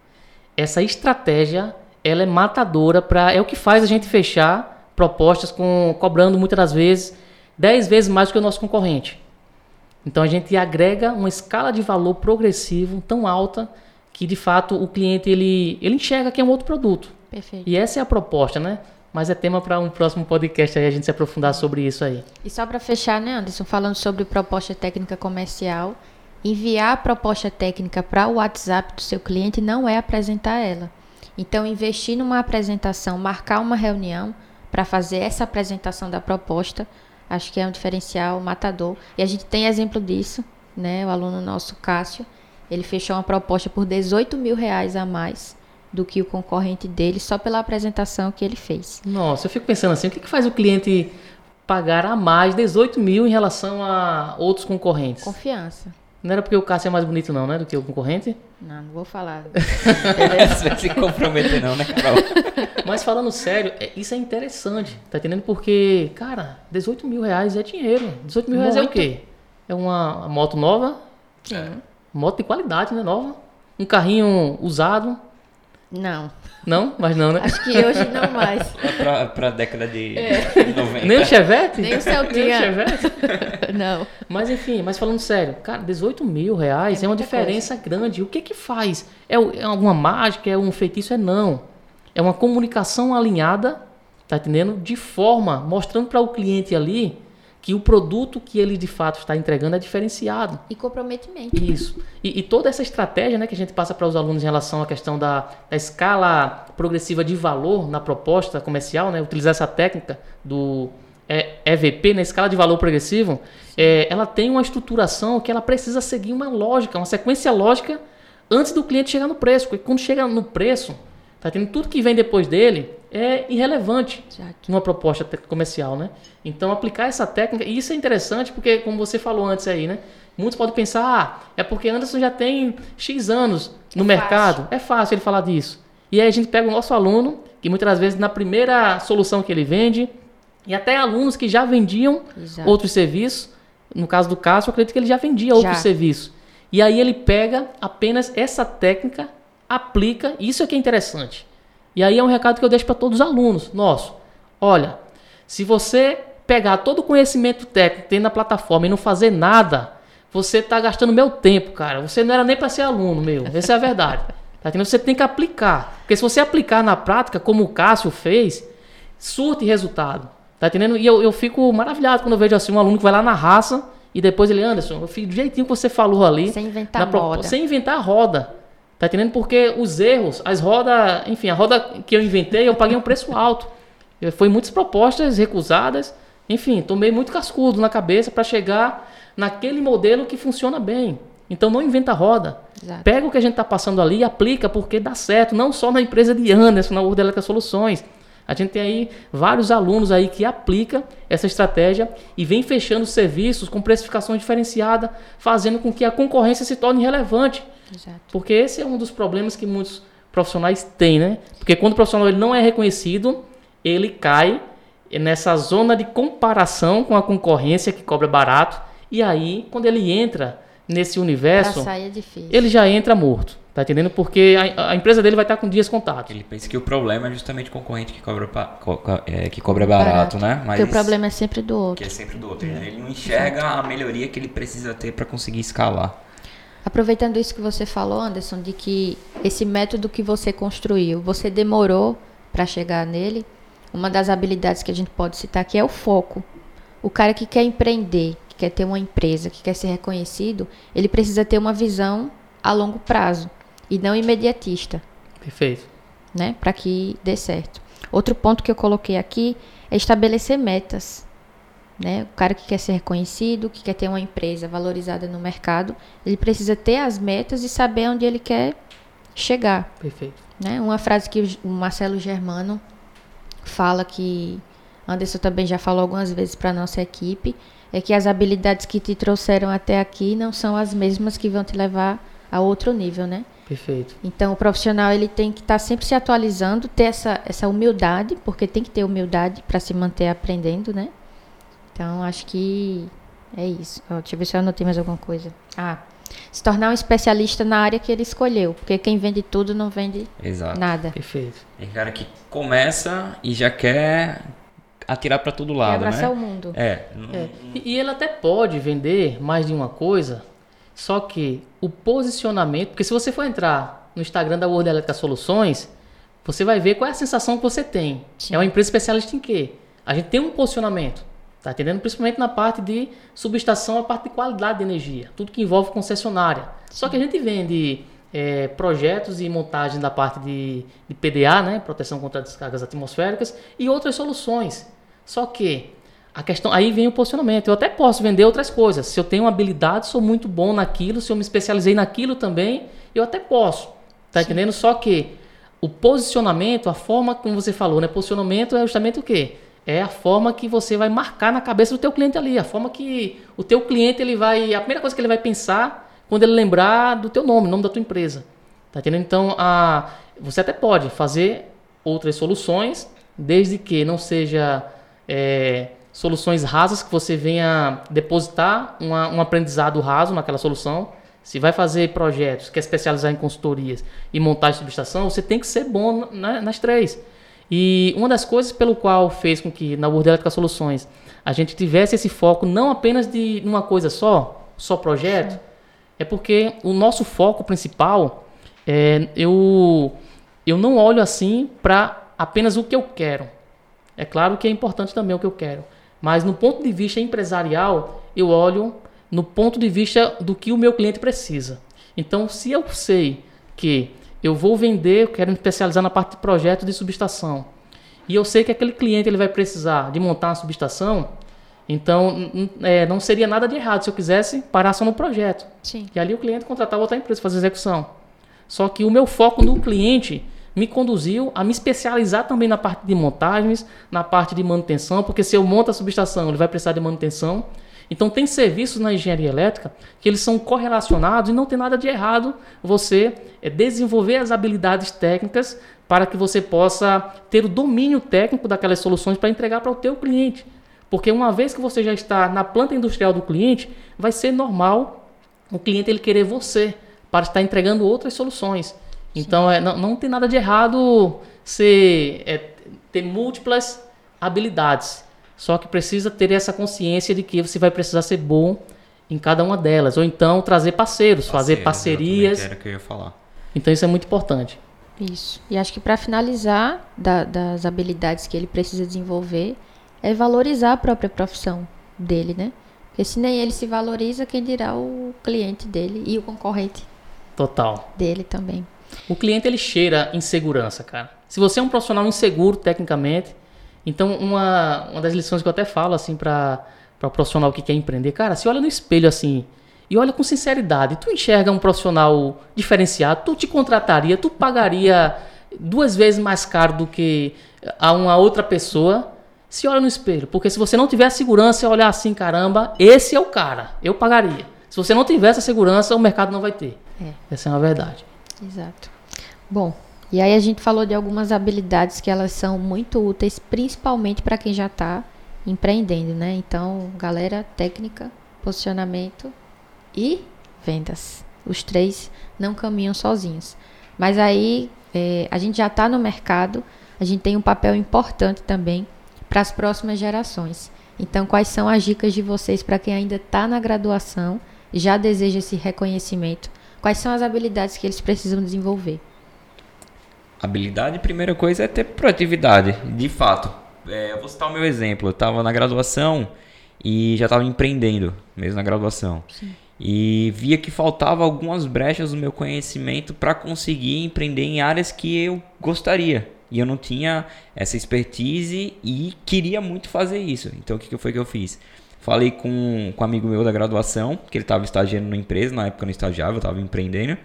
Essa estratégia, ela é matadora para é o que faz a gente fechar propostas com cobrando muitas das vezes 10 vezes mais do que o nosso concorrente. Então a gente agrega uma escala de valor progressivo tão alta que de fato o cliente ele, ele enxerga que é um outro produto. Perfeito. E essa é a proposta, né? Mas é tema para um próximo podcast aí a gente se aprofundar sobre isso aí. E só para fechar, né, Anderson, falando sobre proposta técnica comercial, enviar a proposta técnica para o WhatsApp do seu cliente não é apresentar ela. Então, investir numa apresentação, marcar uma reunião para fazer essa apresentação da proposta, acho que é um diferencial matador. E a gente tem exemplo disso, né? O aluno nosso, Cássio, ele fechou uma proposta por 18 mil reais a mais do que o concorrente dele só pela apresentação que ele fez. Nossa, eu fico pensando assim, o que, que faz o cliente pagar a mais 18 mil em relação a outros concorrentes? Confiança. Não era porque o Cássio é mais bonito não, né, do que o concorrente? Não, não vou falar. Você vai se comprometer não, né, Carol? Mas falando sério, é- isso é interessante, tá entendendo? Porque, cara, 18 mil reais é dinheiro. 18 mil reais é o Muito. quê? É uma moto nova, Sim. moto de qualidade, né, nova. Um carrinho usado. Não. Não, mas não, né? Acho que hoje não mais. Lá pra, pra década de 90. Nem o Chevette? Nem o Celtinha. Nem o Chevette? não. Mas enfim, mas falando sério, cara, 18 mil reais É é, uma diferença grande. O que que faz? É, é alguma mágica? É um feitiço? É não. É uma comunicação alinhada, tá entendendo? De forma, mostrando para o cliente ali que o produto que ele de fato está entregando é diferenciado. E comprometimento. Isso. E, e toda essa estratégia né, que a gente passa para os alunos em relação à questão da, da escala progressiva de valor na proposta comercial, né, utilizar essa técnica do é, EVP, na escala de valor progressivo, é, ela tem uma estruturação que ela precisa seguir uma lógica, uma sequência lógica antes do cliente chegar no preço. Porque quando chega no preço, tá tendo tudo que vem depois dele é irrelevante numa proposta comercial, né? Então aplicar essa técnica, e isso é interessante porque como você falou antes aí, né? Muitos podem pensar, ah, é porque Anderson já tem X anos no É mercado. É fácil ele falar disso. E aí a gente pega o nosso aluno, que muitas vezes na primeira solução que ele vende, e até alunos que já vendiam Exato. outros serviços. No caso do Cássio, eu acredito que ele já vendia outros Já. serviços. E aí ele pega apenas essa técnica, aplica, isso é que é interessante. E aí é um recado que eu deixo para todos os alunos nossos. Olha, se você pegar todo o conhecimento técnico que tem na plataforma e não fazer nada, você está gastando meu tempo, cara. Você não era nem para ser aluno, meu. Essa é a verdade. Tá entendendo? Você tem que aplicar. Porque se você aplicar na prática, como o Cássio fez, surte resultado. Tá entendendo? E eu, eu fico maravilhado quando eu vejo assim um aluno que vai lá na raça e depois ele, Anderson, eu fiz do jeitinho que você falou ali. Sem inventar na moda. Sem inventar a roda. Tá entendendo? Porque os erros, as rodas, enfim, a roda que eu inventei, eu paguei um preço alto. Foi muitas propostas recusadas. Enfim, tomei muito cascudo na cabeça para chegar naquele modelo que funciona bem. Então não inventa a roda. Exato. Pega o que a gente está passando ali e aplica, porque dá certo, não só na empresa de Anderson, na World Electric Soluções. A gente tem aí vários alunos aí que aplicam essa estratégia e vem fechando serviços com precificação diferenciada, fazendo com que a concorrência se torne relevante. Exato. Porque esse é um dos problemas que muitos profissionais têm, né? Porque quando o profissional ele não é reconhecido, ele cai nessa zona de comparação com a concorrência que cobra barato. E aí, quando ele entra nesse universo, sair é difícil. ele já entra morto. Tá entendendo? Porque a, a empresa dele vai estar com dias contados. Ele pensa que o problema é justamente o concorrente que cobra, pa- co- co- é, que cobra barato, né? Mas Porque o problema é sempre do que outro. é sempre do outro. Ele não enxerga a melhoria que ele precisa ter para conseguir escalar. Aproveitando isso que você falou, Anderson, de que esse método que você construiu, você demorou para chegar nele. Uma das habilidades que a gente pode citar aqui é o foco. O cara que quer empreender, que quer ter uma empresa, que quer ser reconhecido, ele precisa ter uma visão a longo prazo e não imediatista. Perfeito. né, para que dê certo. Outro ponto que eu coloquei aqui é estabelecer metas, né? O cara que quer ser reconhecido, que quer ter uma empresa valorizada no mercado, ele precisa ter as metas e saber onde ele quer chegar, Perfeito. né? Uma frase que o Marcelo Germano fala que Anderson também já falou algumas vezes para nossa equipe, é que as habilidades que te trouxeram até aqui não são as mesmas que vão te levar a outro nível, né? Perfeito. Então, o profissional ele tem que estar sempre se atualizando, ter essa, essa humildade, porque tem que ter humildade para se manter aprendendo, né? Então, acho que é isso. Ó, deixa eu ver se eu anotei mais alguma coisa. Ah, se tornar um especialista na área que ele escolheu, porque quem vende tudo não vende Exato. nada. Perfeito. É cara que começa e já quer atirar para todo lado, abraçar né? o mundo. É, É, E, e ele até pode vender mais de uma coisa, só que o posicionamento, porque se você for entrar no Instagram da World Electric Soluções, você vai ver qual é a sensação que você tem. Sim. É uma empresa especialista em quê? A gente tem um posicionamento, tá entendendo? Principalmente na parte de subestação, a parte de qualidade de energia, tudo que envolve concessionária. Só que a gente vende é, projetos e montagem da parte de, de PDA, né, proteção contra descargas atmosféricas, e outras soluções. Só que a questão aí vem o posicionamento. Eu até posso vender outras coisas. Se eu tenho uma habilidade, sou muito bom naquilo, se eu me especializei naquilo também, eu até posso. Tá entendendo? Só que o posicionamento, a forma como você falou, né? Posicionamento é justamente o quê? É a forma que você vai marcar na cabeça do teu cliente ali, a forma que o teu cliente ele vai, a primeira coisa que ele vai pensar quando ele lembrar do teu nome, nome da tua empresa. Tá entendendo? Então, a, você até pode fazer outras soluções, desde que não seja é, soluções rasas que você venha depositar uma- um aprendizado raso naquela solução. Se vai fazer projetos, quer especializar em consultorias e montar subestação, você tem que ser bom na- nas três. E uma das coisas pelo qual fez com que na World Electric Soluções a gente tivesse esse foco não apenas de uma coisa só, só projeto, é porque o nosso foco principal é eu eu não olho assim para apenas o que eu quero. É claro que é importante também o que eu quero, mas no ponto de vista empresarial, eu olho no ponto de vista do que o meu cliente precisa. Então, se eu sei que eu vou vender, eu quero me especializar na parte de projeto de subestação, e eu sei que aquele cliente ele vai precisar de montar uma subestação, Então, é, não seria nada de errado se eu quisesse parar só no projeto. Sim. E ali o cliente contratava outra empresa para fazer execução. Só que o meu foco no cliente me conduziu a me especializar também na parte de montagens, na parte de manutenção, porque se eu monto a subestação, ele vai precisar de manutenção. Então tem serviços na engenharia elétrica que eles são correlacionados e não tem nada de errado você é, desenvolver as habilidades técnicas para que você possa ter o domínio técnico daquelas soluções para entregar para o teu cliente. Porque uma vez que você já está na planta industrial do cliente, vai ser normal o cliente ele querer você para estar entregando outras soluções. Então é, não, não tem nada de errado ser, é, ter múltiplas habilidades. Só que precisa ter essa consciência de que você vai precisar ser bom em cada uma delas. Ou então trazer parceiros, Parceiro, fazer parcerias. Era que eu ia falar. Então isso é muito importante. Isso. E acho que para finalizar da, das habilidades que ele precisa desenvolver, é valorizar a própria profissão dele, né? Porque se nem ele se valoriza, quem dirá o cliente dele e o concorrente. Total. Dele também. O cliente ele cheira insegurança, cara. Se você é um profissional inseguro tecnicamente, então uma, uma das lições que eu até falo assim para o profissional que quer empreender, cara, se olha no espelho assim e olha com sinceridade, tu enxerga um profissional diferenciado, tu te contrataria, tu pagaria duas vezes mais caro do que a uma outra pessoa se olha no espelho. Porque se você não tiver a segurança e olhar assim, caramba, esse é o cara, eu pagaria. Se você não tiver essa segurança, o mercado não vai ter. É. Essa é uma verdade. Exato. Bom, e aí a gente falou de algumas habilidades que elas são muito úteis, principalmente para quem já está empreendendo, né? Então, galera, técnica, posicionamento e vendas. Os três não caminham sozinhos. Mas aí é, a gente já está no mercado, a gente tem um papel importante também para as próximas gerações. Então, quais são as dicas de vocês para quem ainda está na graduação, já deseja esse reconhecimento? Quais são as habilidades que eles precisam desenvolver? Habilidade, primeira coisa, é ter proatividade, de fato. É, eu vou citar o meu exemplo. Eu estava na graduação e já estava empreendendo, mesmo na graduação. Sim. E via que faltava algumas brechas no meu conhecimento para conseguir empreender em áreas que eu gostaria. E eu não tinha essa expertise e queria muito fazer isso. Então o que, foi que eu fiz? Falei com, com um amigo meu da graduação, que ele estava estagiando na empresa, na época eu não estagiava, eu estava empreendendo.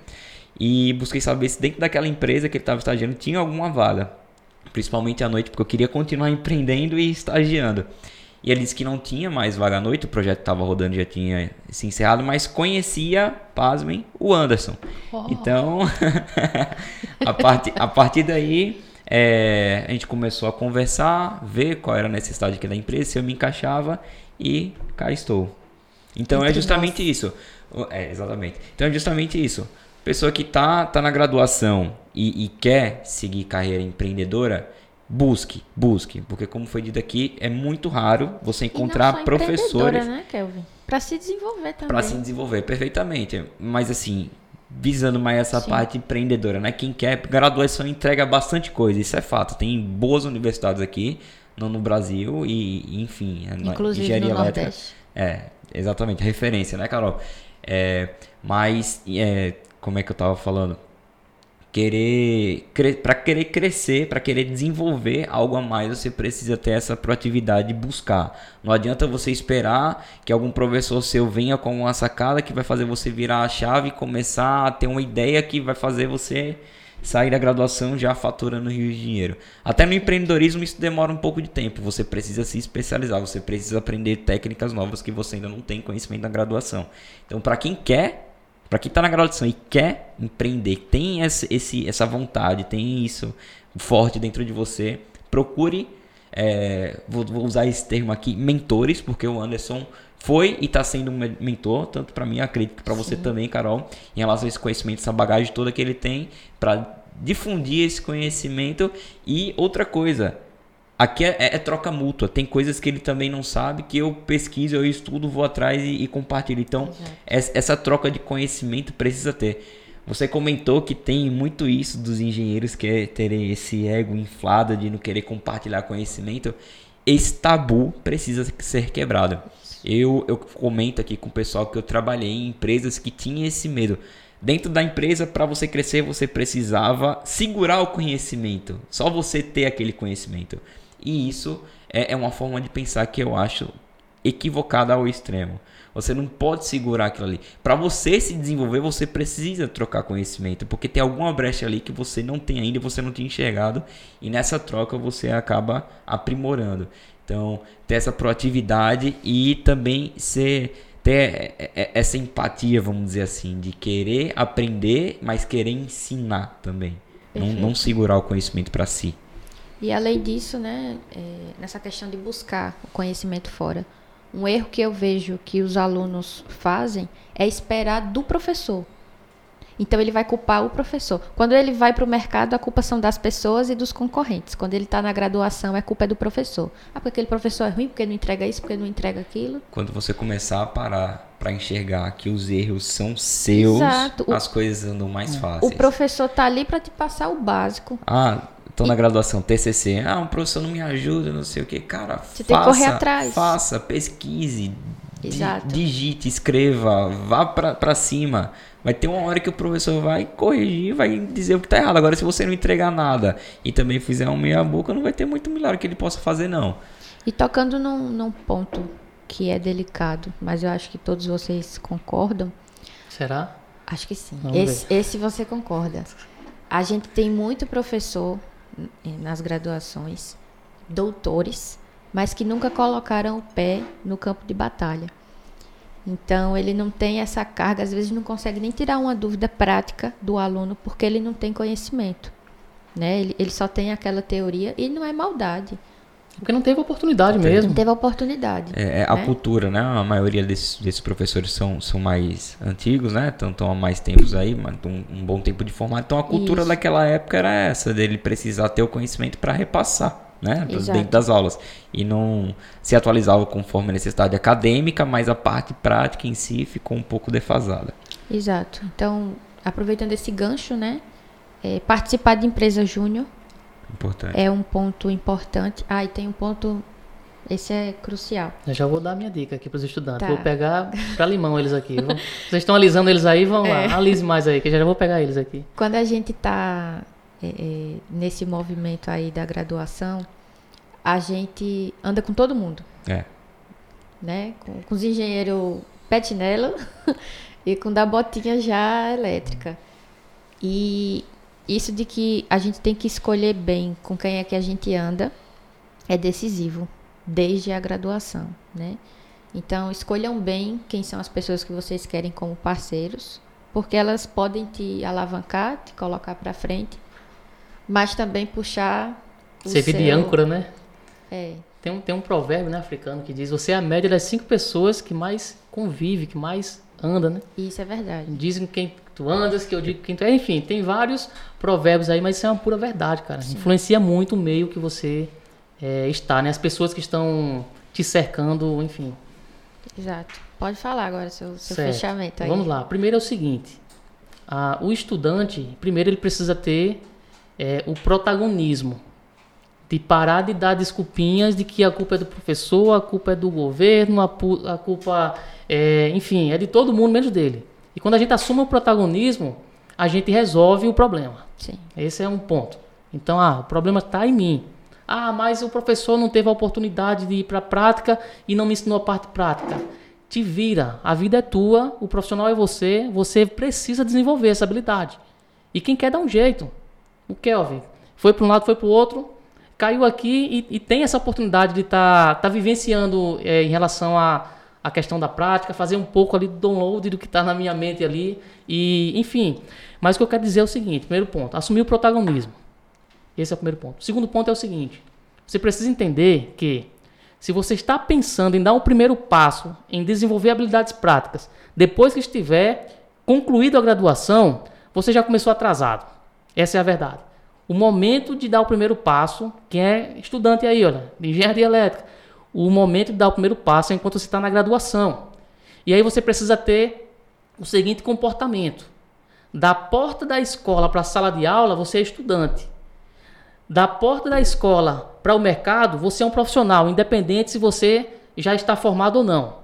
E busquei saber se dentro daquela empresa que ele estava estagiando tinha alguma vaga. Principalmente à noite, porque eu queria continuar empreendendo e estagiando. E ele disse que não tinha mais vaga à noite, o projeto estava rodando já tinha se encerrado, mas conhecia, pasmem, o Anderson. Oh. Então, a, part, a partir daí, é, a gente começou a conversar, ver qual era a necessidade aqui da empresa, se eu me encaixava e cá estou. Então é justamente isso. É, exatamente. Então é justamente isso. Pessoa que tá, tá na graduação e, e quer seguir carreira empreendedora, busque, busque. Porque como foi dito aqui, é muito raro você encontrar professores. Né, Kelvin? Para se desenvolver também. Para se desenvolver, perfeitamente. Mas assim, visando mais essa Sim. parte empreendedora, né? Quem quer graduação entrega bastante coisa, isso é fato. Tem boas universidades aqui no, no Brasil e, enfim, é, Inclusive engenharia no elétrica. Nordeste. É, exatamente, referência, né, Carol? É, mas, é, como é que eu tava falando? querer para querer crescer, para querer desenvolver algo a mais, você precisa ter essa proatividade de buscar. Não adianta você esperar que algum professor seu venha com uma sacada que vai fazer você virar a chave e começar a ter uma ideia que vai fazer você sair da graduação já faturando rios de dinheiro. Até no empreendedorismo isso demora um pouco de tempo. Você precisa se especializar, você precisa aprender técnicas novas que você ainda não tem conhecimento na graduação. Então, para quem quer para quem está na graduação e quer empreender, tem esse, esse, essa vontade, tem isso forte dentro de você, procure, é, vou, vou, usar esse termo aqui, mentores, porque o Anderson foi e está sendo um mentor, tanto para mim, acredito que para você também, Carol, em relação a esse conhecimento, essa bagagem toda que ele tem, para difundir esse conhecimento. E outra coisa, Aqui é, é, é, troca mútua. Tem coisas que ele também não sabe que eu pesquiso, eu estudo, vou atrás e, e compartilho. Então, essa troca de conhecimento precisa ter. Você comentou que tem muito isso dos engenheiros que é terem esse ego inflado de não querer compartilhar conhecimento. Esse tabu precisa ser quebrado. Eu, eu comento aqui com o pessoal que eu trabalhei em empresas que tinham esse medo. Dentro da empresa, para você crescer, você precisava segurar o conhecimento. Só você ter aquele conhecimento. E isso é, é uma forma de pensar que eu acho equivocada ao extremo. Você não pode segurar aquilo ali. Para você se desenvolver, você precisa trocar conhecimento, porque tem alguma brecha ali que você não tem ainda, você não tinha enxergado, e nessa troca você acaba aprimorando. Então, ter essa proatividade e também ser ter essa empatia, vamos dizer assim, de querer aprender, mas querer ensinar também. Não, não, segurar o conhecimento para si. E além disso, né, é, nessa questão de buscar o conhecimento fora, um erro que eu vejo que os alunos fazem é esperar do professor. Então ele vai culpar o professor. Quando ele vai para o mercado, a culpa são das pessoas e dos concorrentes. Quando ele está na graduação, a culpa é do professor. Ah, porque aquele professor é ruim, porque não entrega isso, porque não entrega aquilo. Quando você começar a parar para enxergar que os erros são seus, Exato. as o, coisas andam mais fáceis. O professor tá ali para te passar o básico. Ah, tô na graduação TCC. Ah, um professor não me ajuda, não sei o que. Cara, você faça, tem que correr atrás. Faça, pesquise, Exato. digite, escreva, vá para cima Vai ter uma hora que o professor vai corrigir, vai dizer o que está errado. Agora, se você não entregar nada e também fizer um meia-boca, não vai ter muito milagre que ele possa fazer, não. E tocando num, num ponto que é delicado, mas eu acho que todos vocês concordam. Será? Acho que sim. Esse, esse, você concorda. A gente tem muito professor nas graduações, doutores, mas que nunca colocaram o pé no campo de batalha. Então, ele não tem essa carga, às vezes não consegue nem tirar uma dúvida prática do aluno, porque ele não tem conhecimento. Né? Ele, ele só tem aquela teoria e não é maldade. Porque não teve oportunidade mesmo. Não teve oportunidade. É, é a né? cultura, né? A maioria desses, desses, professores são, são mais antigos, né? Estão há mais tempos aí, mas um, um, bom tempo de formato. Então a cultura Isso. daquela época era essa, dele precisar ter o conhecimento para repassar né? Dentro das aulas. E não se atualizava conforme a necessidade acadêmica, mas a parte prática em si ficou um pouco defasada. Exato. Então, aproveitando esse gancho, né? É, participar de empresa júnior importante. é um ponto importante. Ah, e tem um ponto. Esse é crucial. Eu já vou dar minha dica aqui para os estudantes. Tá. Vou pegar para limão eles aqui. Vocês estão alisando eles aí? Vão é. lá. Alise mais aí, que eu já vou pegar eles aqui. Quando a gente está é, é, nesse movimento aí da graduação, a gente anda com todo mundo. É. Né? Com, com os engenheiros petinelo e com da botinha já elétrica. E isso de que a gente tem que escolher bem com quem é que a gente anda é decisivo desde a graduação, né? Então, escolham bem quem são as pessoas que vocês querem como parceiros, porque elas podem te alavancar, te colocar para frente, mas também puxar Servir seu... de âncora, né? É. Tem um, tem um provérbio né, africano que diz: você é a média das cinco pessoas que mais convive, que mais anda, né? Isso é verdade. Dizem quem tu andas, que eu digo quem tu é. Enfim, tem vários provérbios aí, mas isso é uma pura verdade, cara. Sim. Influencia muito o meio que você é, está, né? As pessoas que estão te cercando, enfim. Exato. Pode falar agora seu, seu fechamento aí. Vamos lá. Primeiro é o seguinte: a, o estudante, primeiro ele precisa ter é, o protagonismo. De parar de dar desculpinhas de que a culpa é do professor, a culpa é do governo, a, a culpa, é, enfim, é de todo mundo menos dele. E quando a gente assume o protagonismo, a gente resolve o problema. Sim. Esse é um ponto. Então, ah, o problema está em mim. Ah, mas o professor não teve a oportunidade de ir para a prática e não me ensinou a parte prática. Te vira, a vida é tua, o profissional é você, você precisa desenvolver essa habilidade. E quem quer dá um jeito. O Kelvin foi para um lado, foi para o outro, caiu aqui e, e, tem essa oportunidade de estar tá, tá vivenciando é, em relação a, a, questão da prática, fazer um pouco ali do download do que está na minha mente ali. E, enfim. Mas o que eu quero dizer é o seguinte: primeiro ponto, assumir o protagonismo. Esse é o primeiro ponto. O segundo ponto é o seguinte: você precisa entender que se você está pensando em dar um primeiro passo em desenvolver habilidades práticas, depois que estiver concluído a graduação, você já começou atrasado. Essa é a verdade. O momento de dar o primeiro passo, quem é estudante aí, olha, de engenharia elétrica, o momento de dar o primeiro passo é enquanto você está na graduação. E aí você precisa ter o seguinte comportamento: da porta da escola para a sala de aula, você é estudante. Da porta da escola para o mercado, você é um profissional, independente se você já está formado ou não.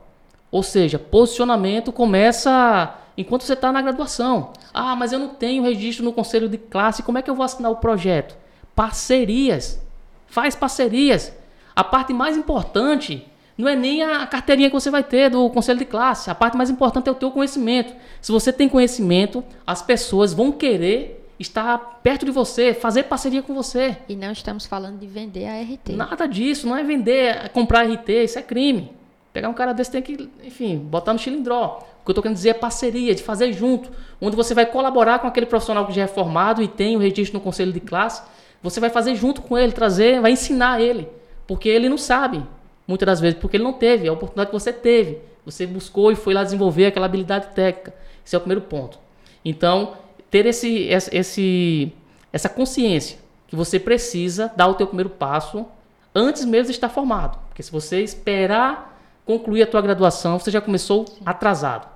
Ou seja, posicionamento começa enquanto você está na graduação. Ah, mas eu não tenho registro no conselho de classe, como é que eu vou assinar o projeto? Parcerias. Faz parcerias. A parte mais importante não é nem a carteirinha que você vai ter do conselho de classe. A parte mais importante é o teu conhecimento. Se você tem conhecimento, as pessoas vão querer estar perto de você, fazer parceria com você. E não estamos falando de vender a RT. Nada disso, não é vender, é comprar RT, isso é crime. Pegar um cara desse tem que, enfim, botar no chilindró. O que eu estou querendo dizer é parceria, de fazer junto, onde você vai colaborar com aquele profissional que já é formado e tem o registro no conselho de classe. Você vai fazer junto com ele, trazer, vai ensinar ele, porque ele não sabe, muitas das vezes, porque ele não teve a oportunidade que você teve. Você buscou e foi lá desenvolver aquela habilidade técnica. Esse é o primeiro ponto. Então, ter esse, esse, essa consciência que você precisa dar o teu primeiro passo antes mesmo de estar formado. Porque se você esperar concluir a tua graduação, você já começou atrasado.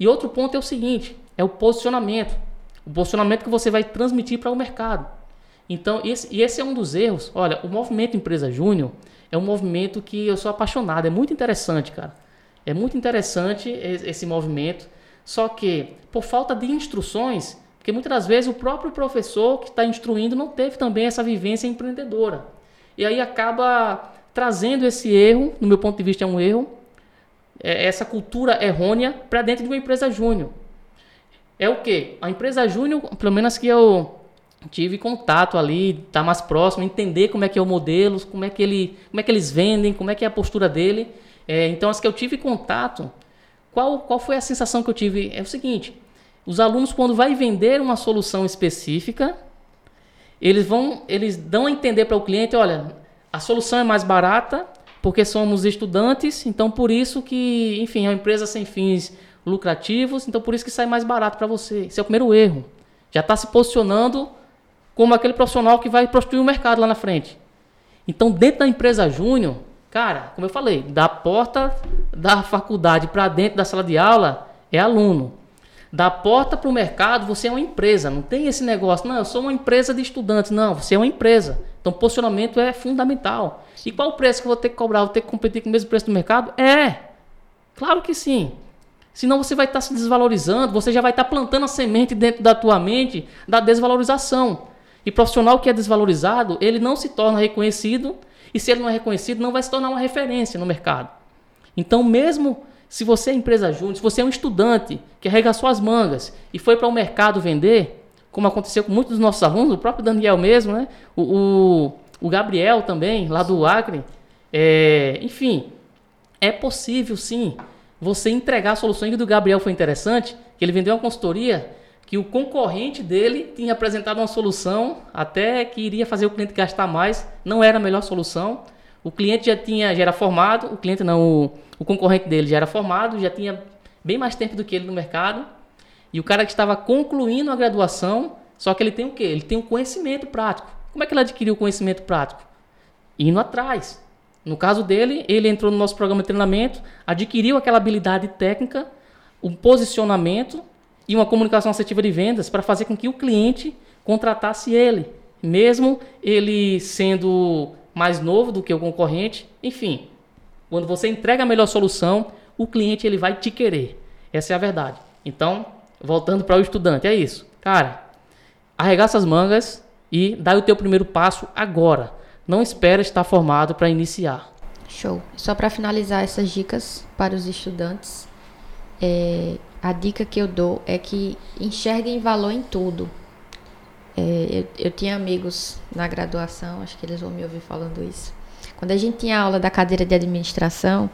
E outro ponto é o seguinte, é o posicionamento. O posicionamento que você vai transmitir para o mercado. Então, esse, e esse é um dos erros. Olha, o movimento Empresa Júnior é um movimento que eu sou apaixonado. É muito interessante, cara. É muito interessante esse movimento. Só que, por falta de instruções, porque muitas das vezes o próprio professor que está instruindo não teve também essa vivência empreendedora. E aí acaba trazendo esse erro, no meu ponto de vista é um erro, é, essa cultura errônea para dentro de uma empresa júnior. É o que? A empresa júnior, pelo menos que eu tive contato ali, tá mais próximo, entender como é que é o modelo, como é que ele, como é que eles vendem, como é que é a postura dele. É, então as que eu tive contato, qual, qual foi a sensação que eu tive? É o seguinte: os alunos quando vai vender uma solução específica, eles vão, eles dão a entender para o cliente, olha, a solução é mais barata, porque somos estudantes, então por isso que, enfim, é uma empresa sem fins lucrativos, então por isso que sai mais barato para você. Esse é o primeiro erro. Já está se posicionando como aquele profissional que vai prostituir o mercado lá na frente. Então, dentro da empresa júnior, cara, como eu falei, da porta da faculdade para dentro da sala de aula é aluno. Da porta para o mercado, você é uma empresa. Não tem esse negócio, não, eu sou uma empresa de estudantes. Não, você é uma empresa. Então, posicionamento é fundamental. E qual o preço que eu vou ter que cobrar? Vou ter que competir com o mesmo preço do mercado? É, claro que sim. Senão você vai estar se desvalorizando, você já vai estar plantando a semente dentro da tua mente da desvalorização. E profissional que é desvalorizado, ele não se torna reconhecido, e se ele não é reconhecido, não vai se tornar uma referência no mercado. Então, mesmo se você é empresa júnior, se você é um estudante que arregaçou as mangas e foi para o mercado vender, como aconteceu com muitos dos nossos alunos, o próprio Daniel mesmo, né? o, o, o Gabriel também, lá do Acre, é, enfim, é possível sim você entregar soluções. E do Gabriel foi interessante, que ele vendeu uma consultoria que o concorrente dele tinha apresentado uma solução até que iria fazer o cliente gastar mais, não era a melhor solução. O cliente já tinha, já era formado, o cliente não, o, o concorrente dele já era formado, já tinha bem mais tempo do que ele no mercado. E o cara que estava concluindo a graduação, só que ele tem o quê? Ele tem um conhecimento prático. Como é que ele adquiriu o conhecimento prático? Indo atrás. No caso dele, ele entrou no nosso programa de treinamento, adquiriu aquela habilidade técnica, um posicionamento e uma comunicação assertiva de vendas para fazer com que o cliente contratasse ele, mesmo ele sendo mais novo do que o concorrente. Enfim, quando você entrega a melhor solução, o cliente ele vai te querer. Essa é a verdade. Então, voltando para o estudante, é isso. Cara, arregaça as mangas e dá o teu primeiro passo agora. Não espera estar formado para iniciar. Show. Só para finalizar essas dicas para os estudantes, é, a dica que eu dou é que enxerguem valor em tudo. É, eu, eu tinha amigos na graduação, acho que eles vão me ouvir falando isso. Quando a gente tinha aula da cadeira de administração,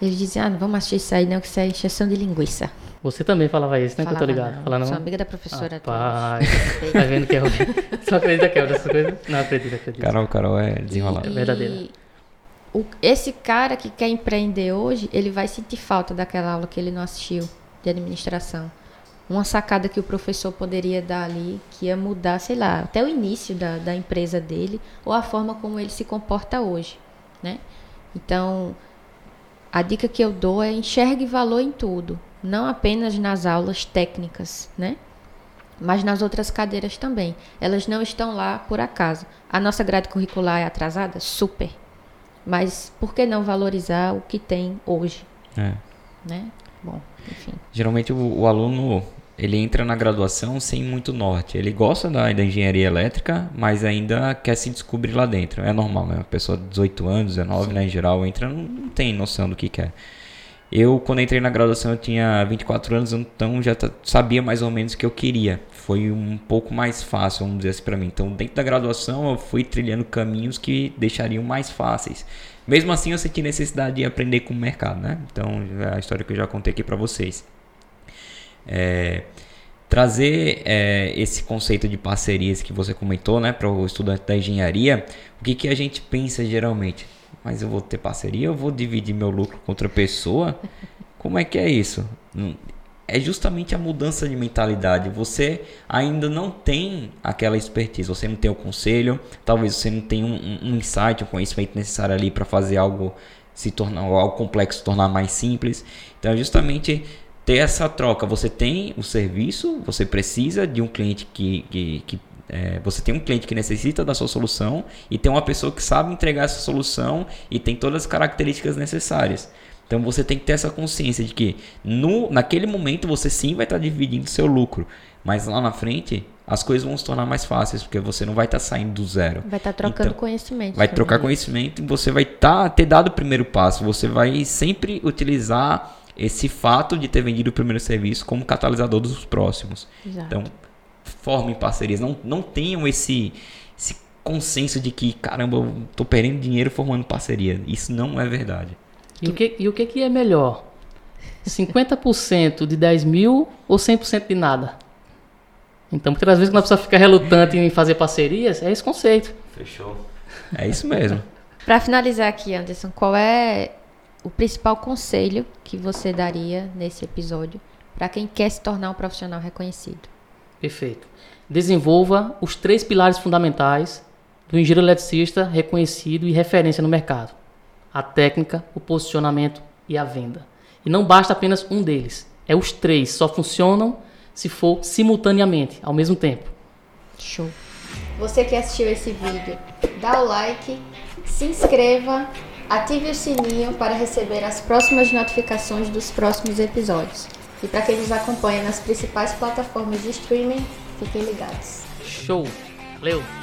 eles diziam, ah, não vamos assistir isso aí não, que isso é encheção de linguiça. Você também falava isso, né? Falava que eu tô ligado. Não. Falando, Sou amiga da professora. Ah, tá vendo que é Só acredita que é dessas coisas? Não acredita, acredita. Carol, Carol é desenrolada. É verdadeira. O, esse cara que quer empreender hoje, ele vai sentir falta daquela aula que ele não assistiu de administração. Uma sacada que o professor poderia dar ali, que ia mudar, sei lá, até o início da, da empresa dele, ou a forma como ele se comporta hoje, né? Então, a dica que eu dou é enxergue valor em tudo, não apenas nas aulas técnicas, né? Mas nas outras cadeiras também. Elas não estão lá por acaso. A nossa grade curricular é atrasada? Super. Mas por que não valorizar o que tem hoje? É. Né? Bom, enfim. Geralmente o, o aluno ele entra na graduação sem muito norte. Ele gosta da, da engenharia elétrica, mas ainda quer se descobrir lá dentro. É normal, né? Uma pessoa de 18 anos, 19, né, em geral, entra, não, não tem noção do que quer. Eu, quando entrei na graduação, eu tinha 24 anos, então já sabia mais ou menos o que eu queria. Foi um pouco mais fácil, vamos dizer assim, para mim. Então, dentro da graduação, eu fui trilhando caminhos que deixariam mais fáceis. Mesmo assim, eu senti necessidade de aprender com o mercado, né? Então, é a história que eu já contei aqui para vocês. É, trazer é, esse conceito de parcerias que você comentou, né, para o estudante da engenharia, o que, que a gente pensa geralmente? Mas eu vou ter parceria, eu vou dividir meu lucro com outra pessoa? Como é que é isso? É justamente a mudança de mentalidade. Você ainda não tem aquela expertise, você não tem o conselho, talvez você não tenha um, um insight, um conhecimento necessário ali para fazer algo se tornar algo complexo se tornar mais simples. Então, é justamente ter essa troca. Você tem o serviço, você precisa de um cliente que, que, que é, você tem um cliente que necessita da sua solução e tem uma pessoa que sabe entregar essa solução e tem todas as características necessárias. Então você tem que ter essa consciência de que no, naquele momento você sim vai estar dividindo seu lucro, mas lá na frente as coisas vão se tornar mais fáceis porque você não vai estar saindo do zero. Vai estar trocando então, conhecimento. Vai trocar conhecimento e você vai estar ter dado o primeiro passo. Você vai sempre utilizar esse fato de ter vendido o primeiro serviço como catalisador dos próximos. Exato. Então, formem parcerias, não, não tenham esse, esse consenso de que, caramba, eu tô perdendo dinheiro formando parceria. Isso não é verdade. E o que, e o que, que é melhor? 50% de 10 mil ou 100% de nada? Então, muitas vezes, quando a pessoa fica relutante em fazer parcerias, é esse conceito. Fechou. É isso mesmo. Para finalizar aqui, Anderson, qual é o principal conselho que você daria nesse episódio para quem quer se tornar um profissional reconhecido? Perfeito. Desenvolva os três pilares fundamentais do engenheiro eletricista reconhecido e referência no mercado: a técnica, o posicionamento e a venda. E não basta apenas um deles. É os três, só funcionam se for simultaneamente, ao mesmo tempo. Show. Você que assistiu esse vídeo, dá o like, se inscreva Ative o sininho para receber as próximas notificações dos próximos episódios. E para quem nos acompanha nas principais plataformas de streaming, fiquem ligados. Show! Valeu!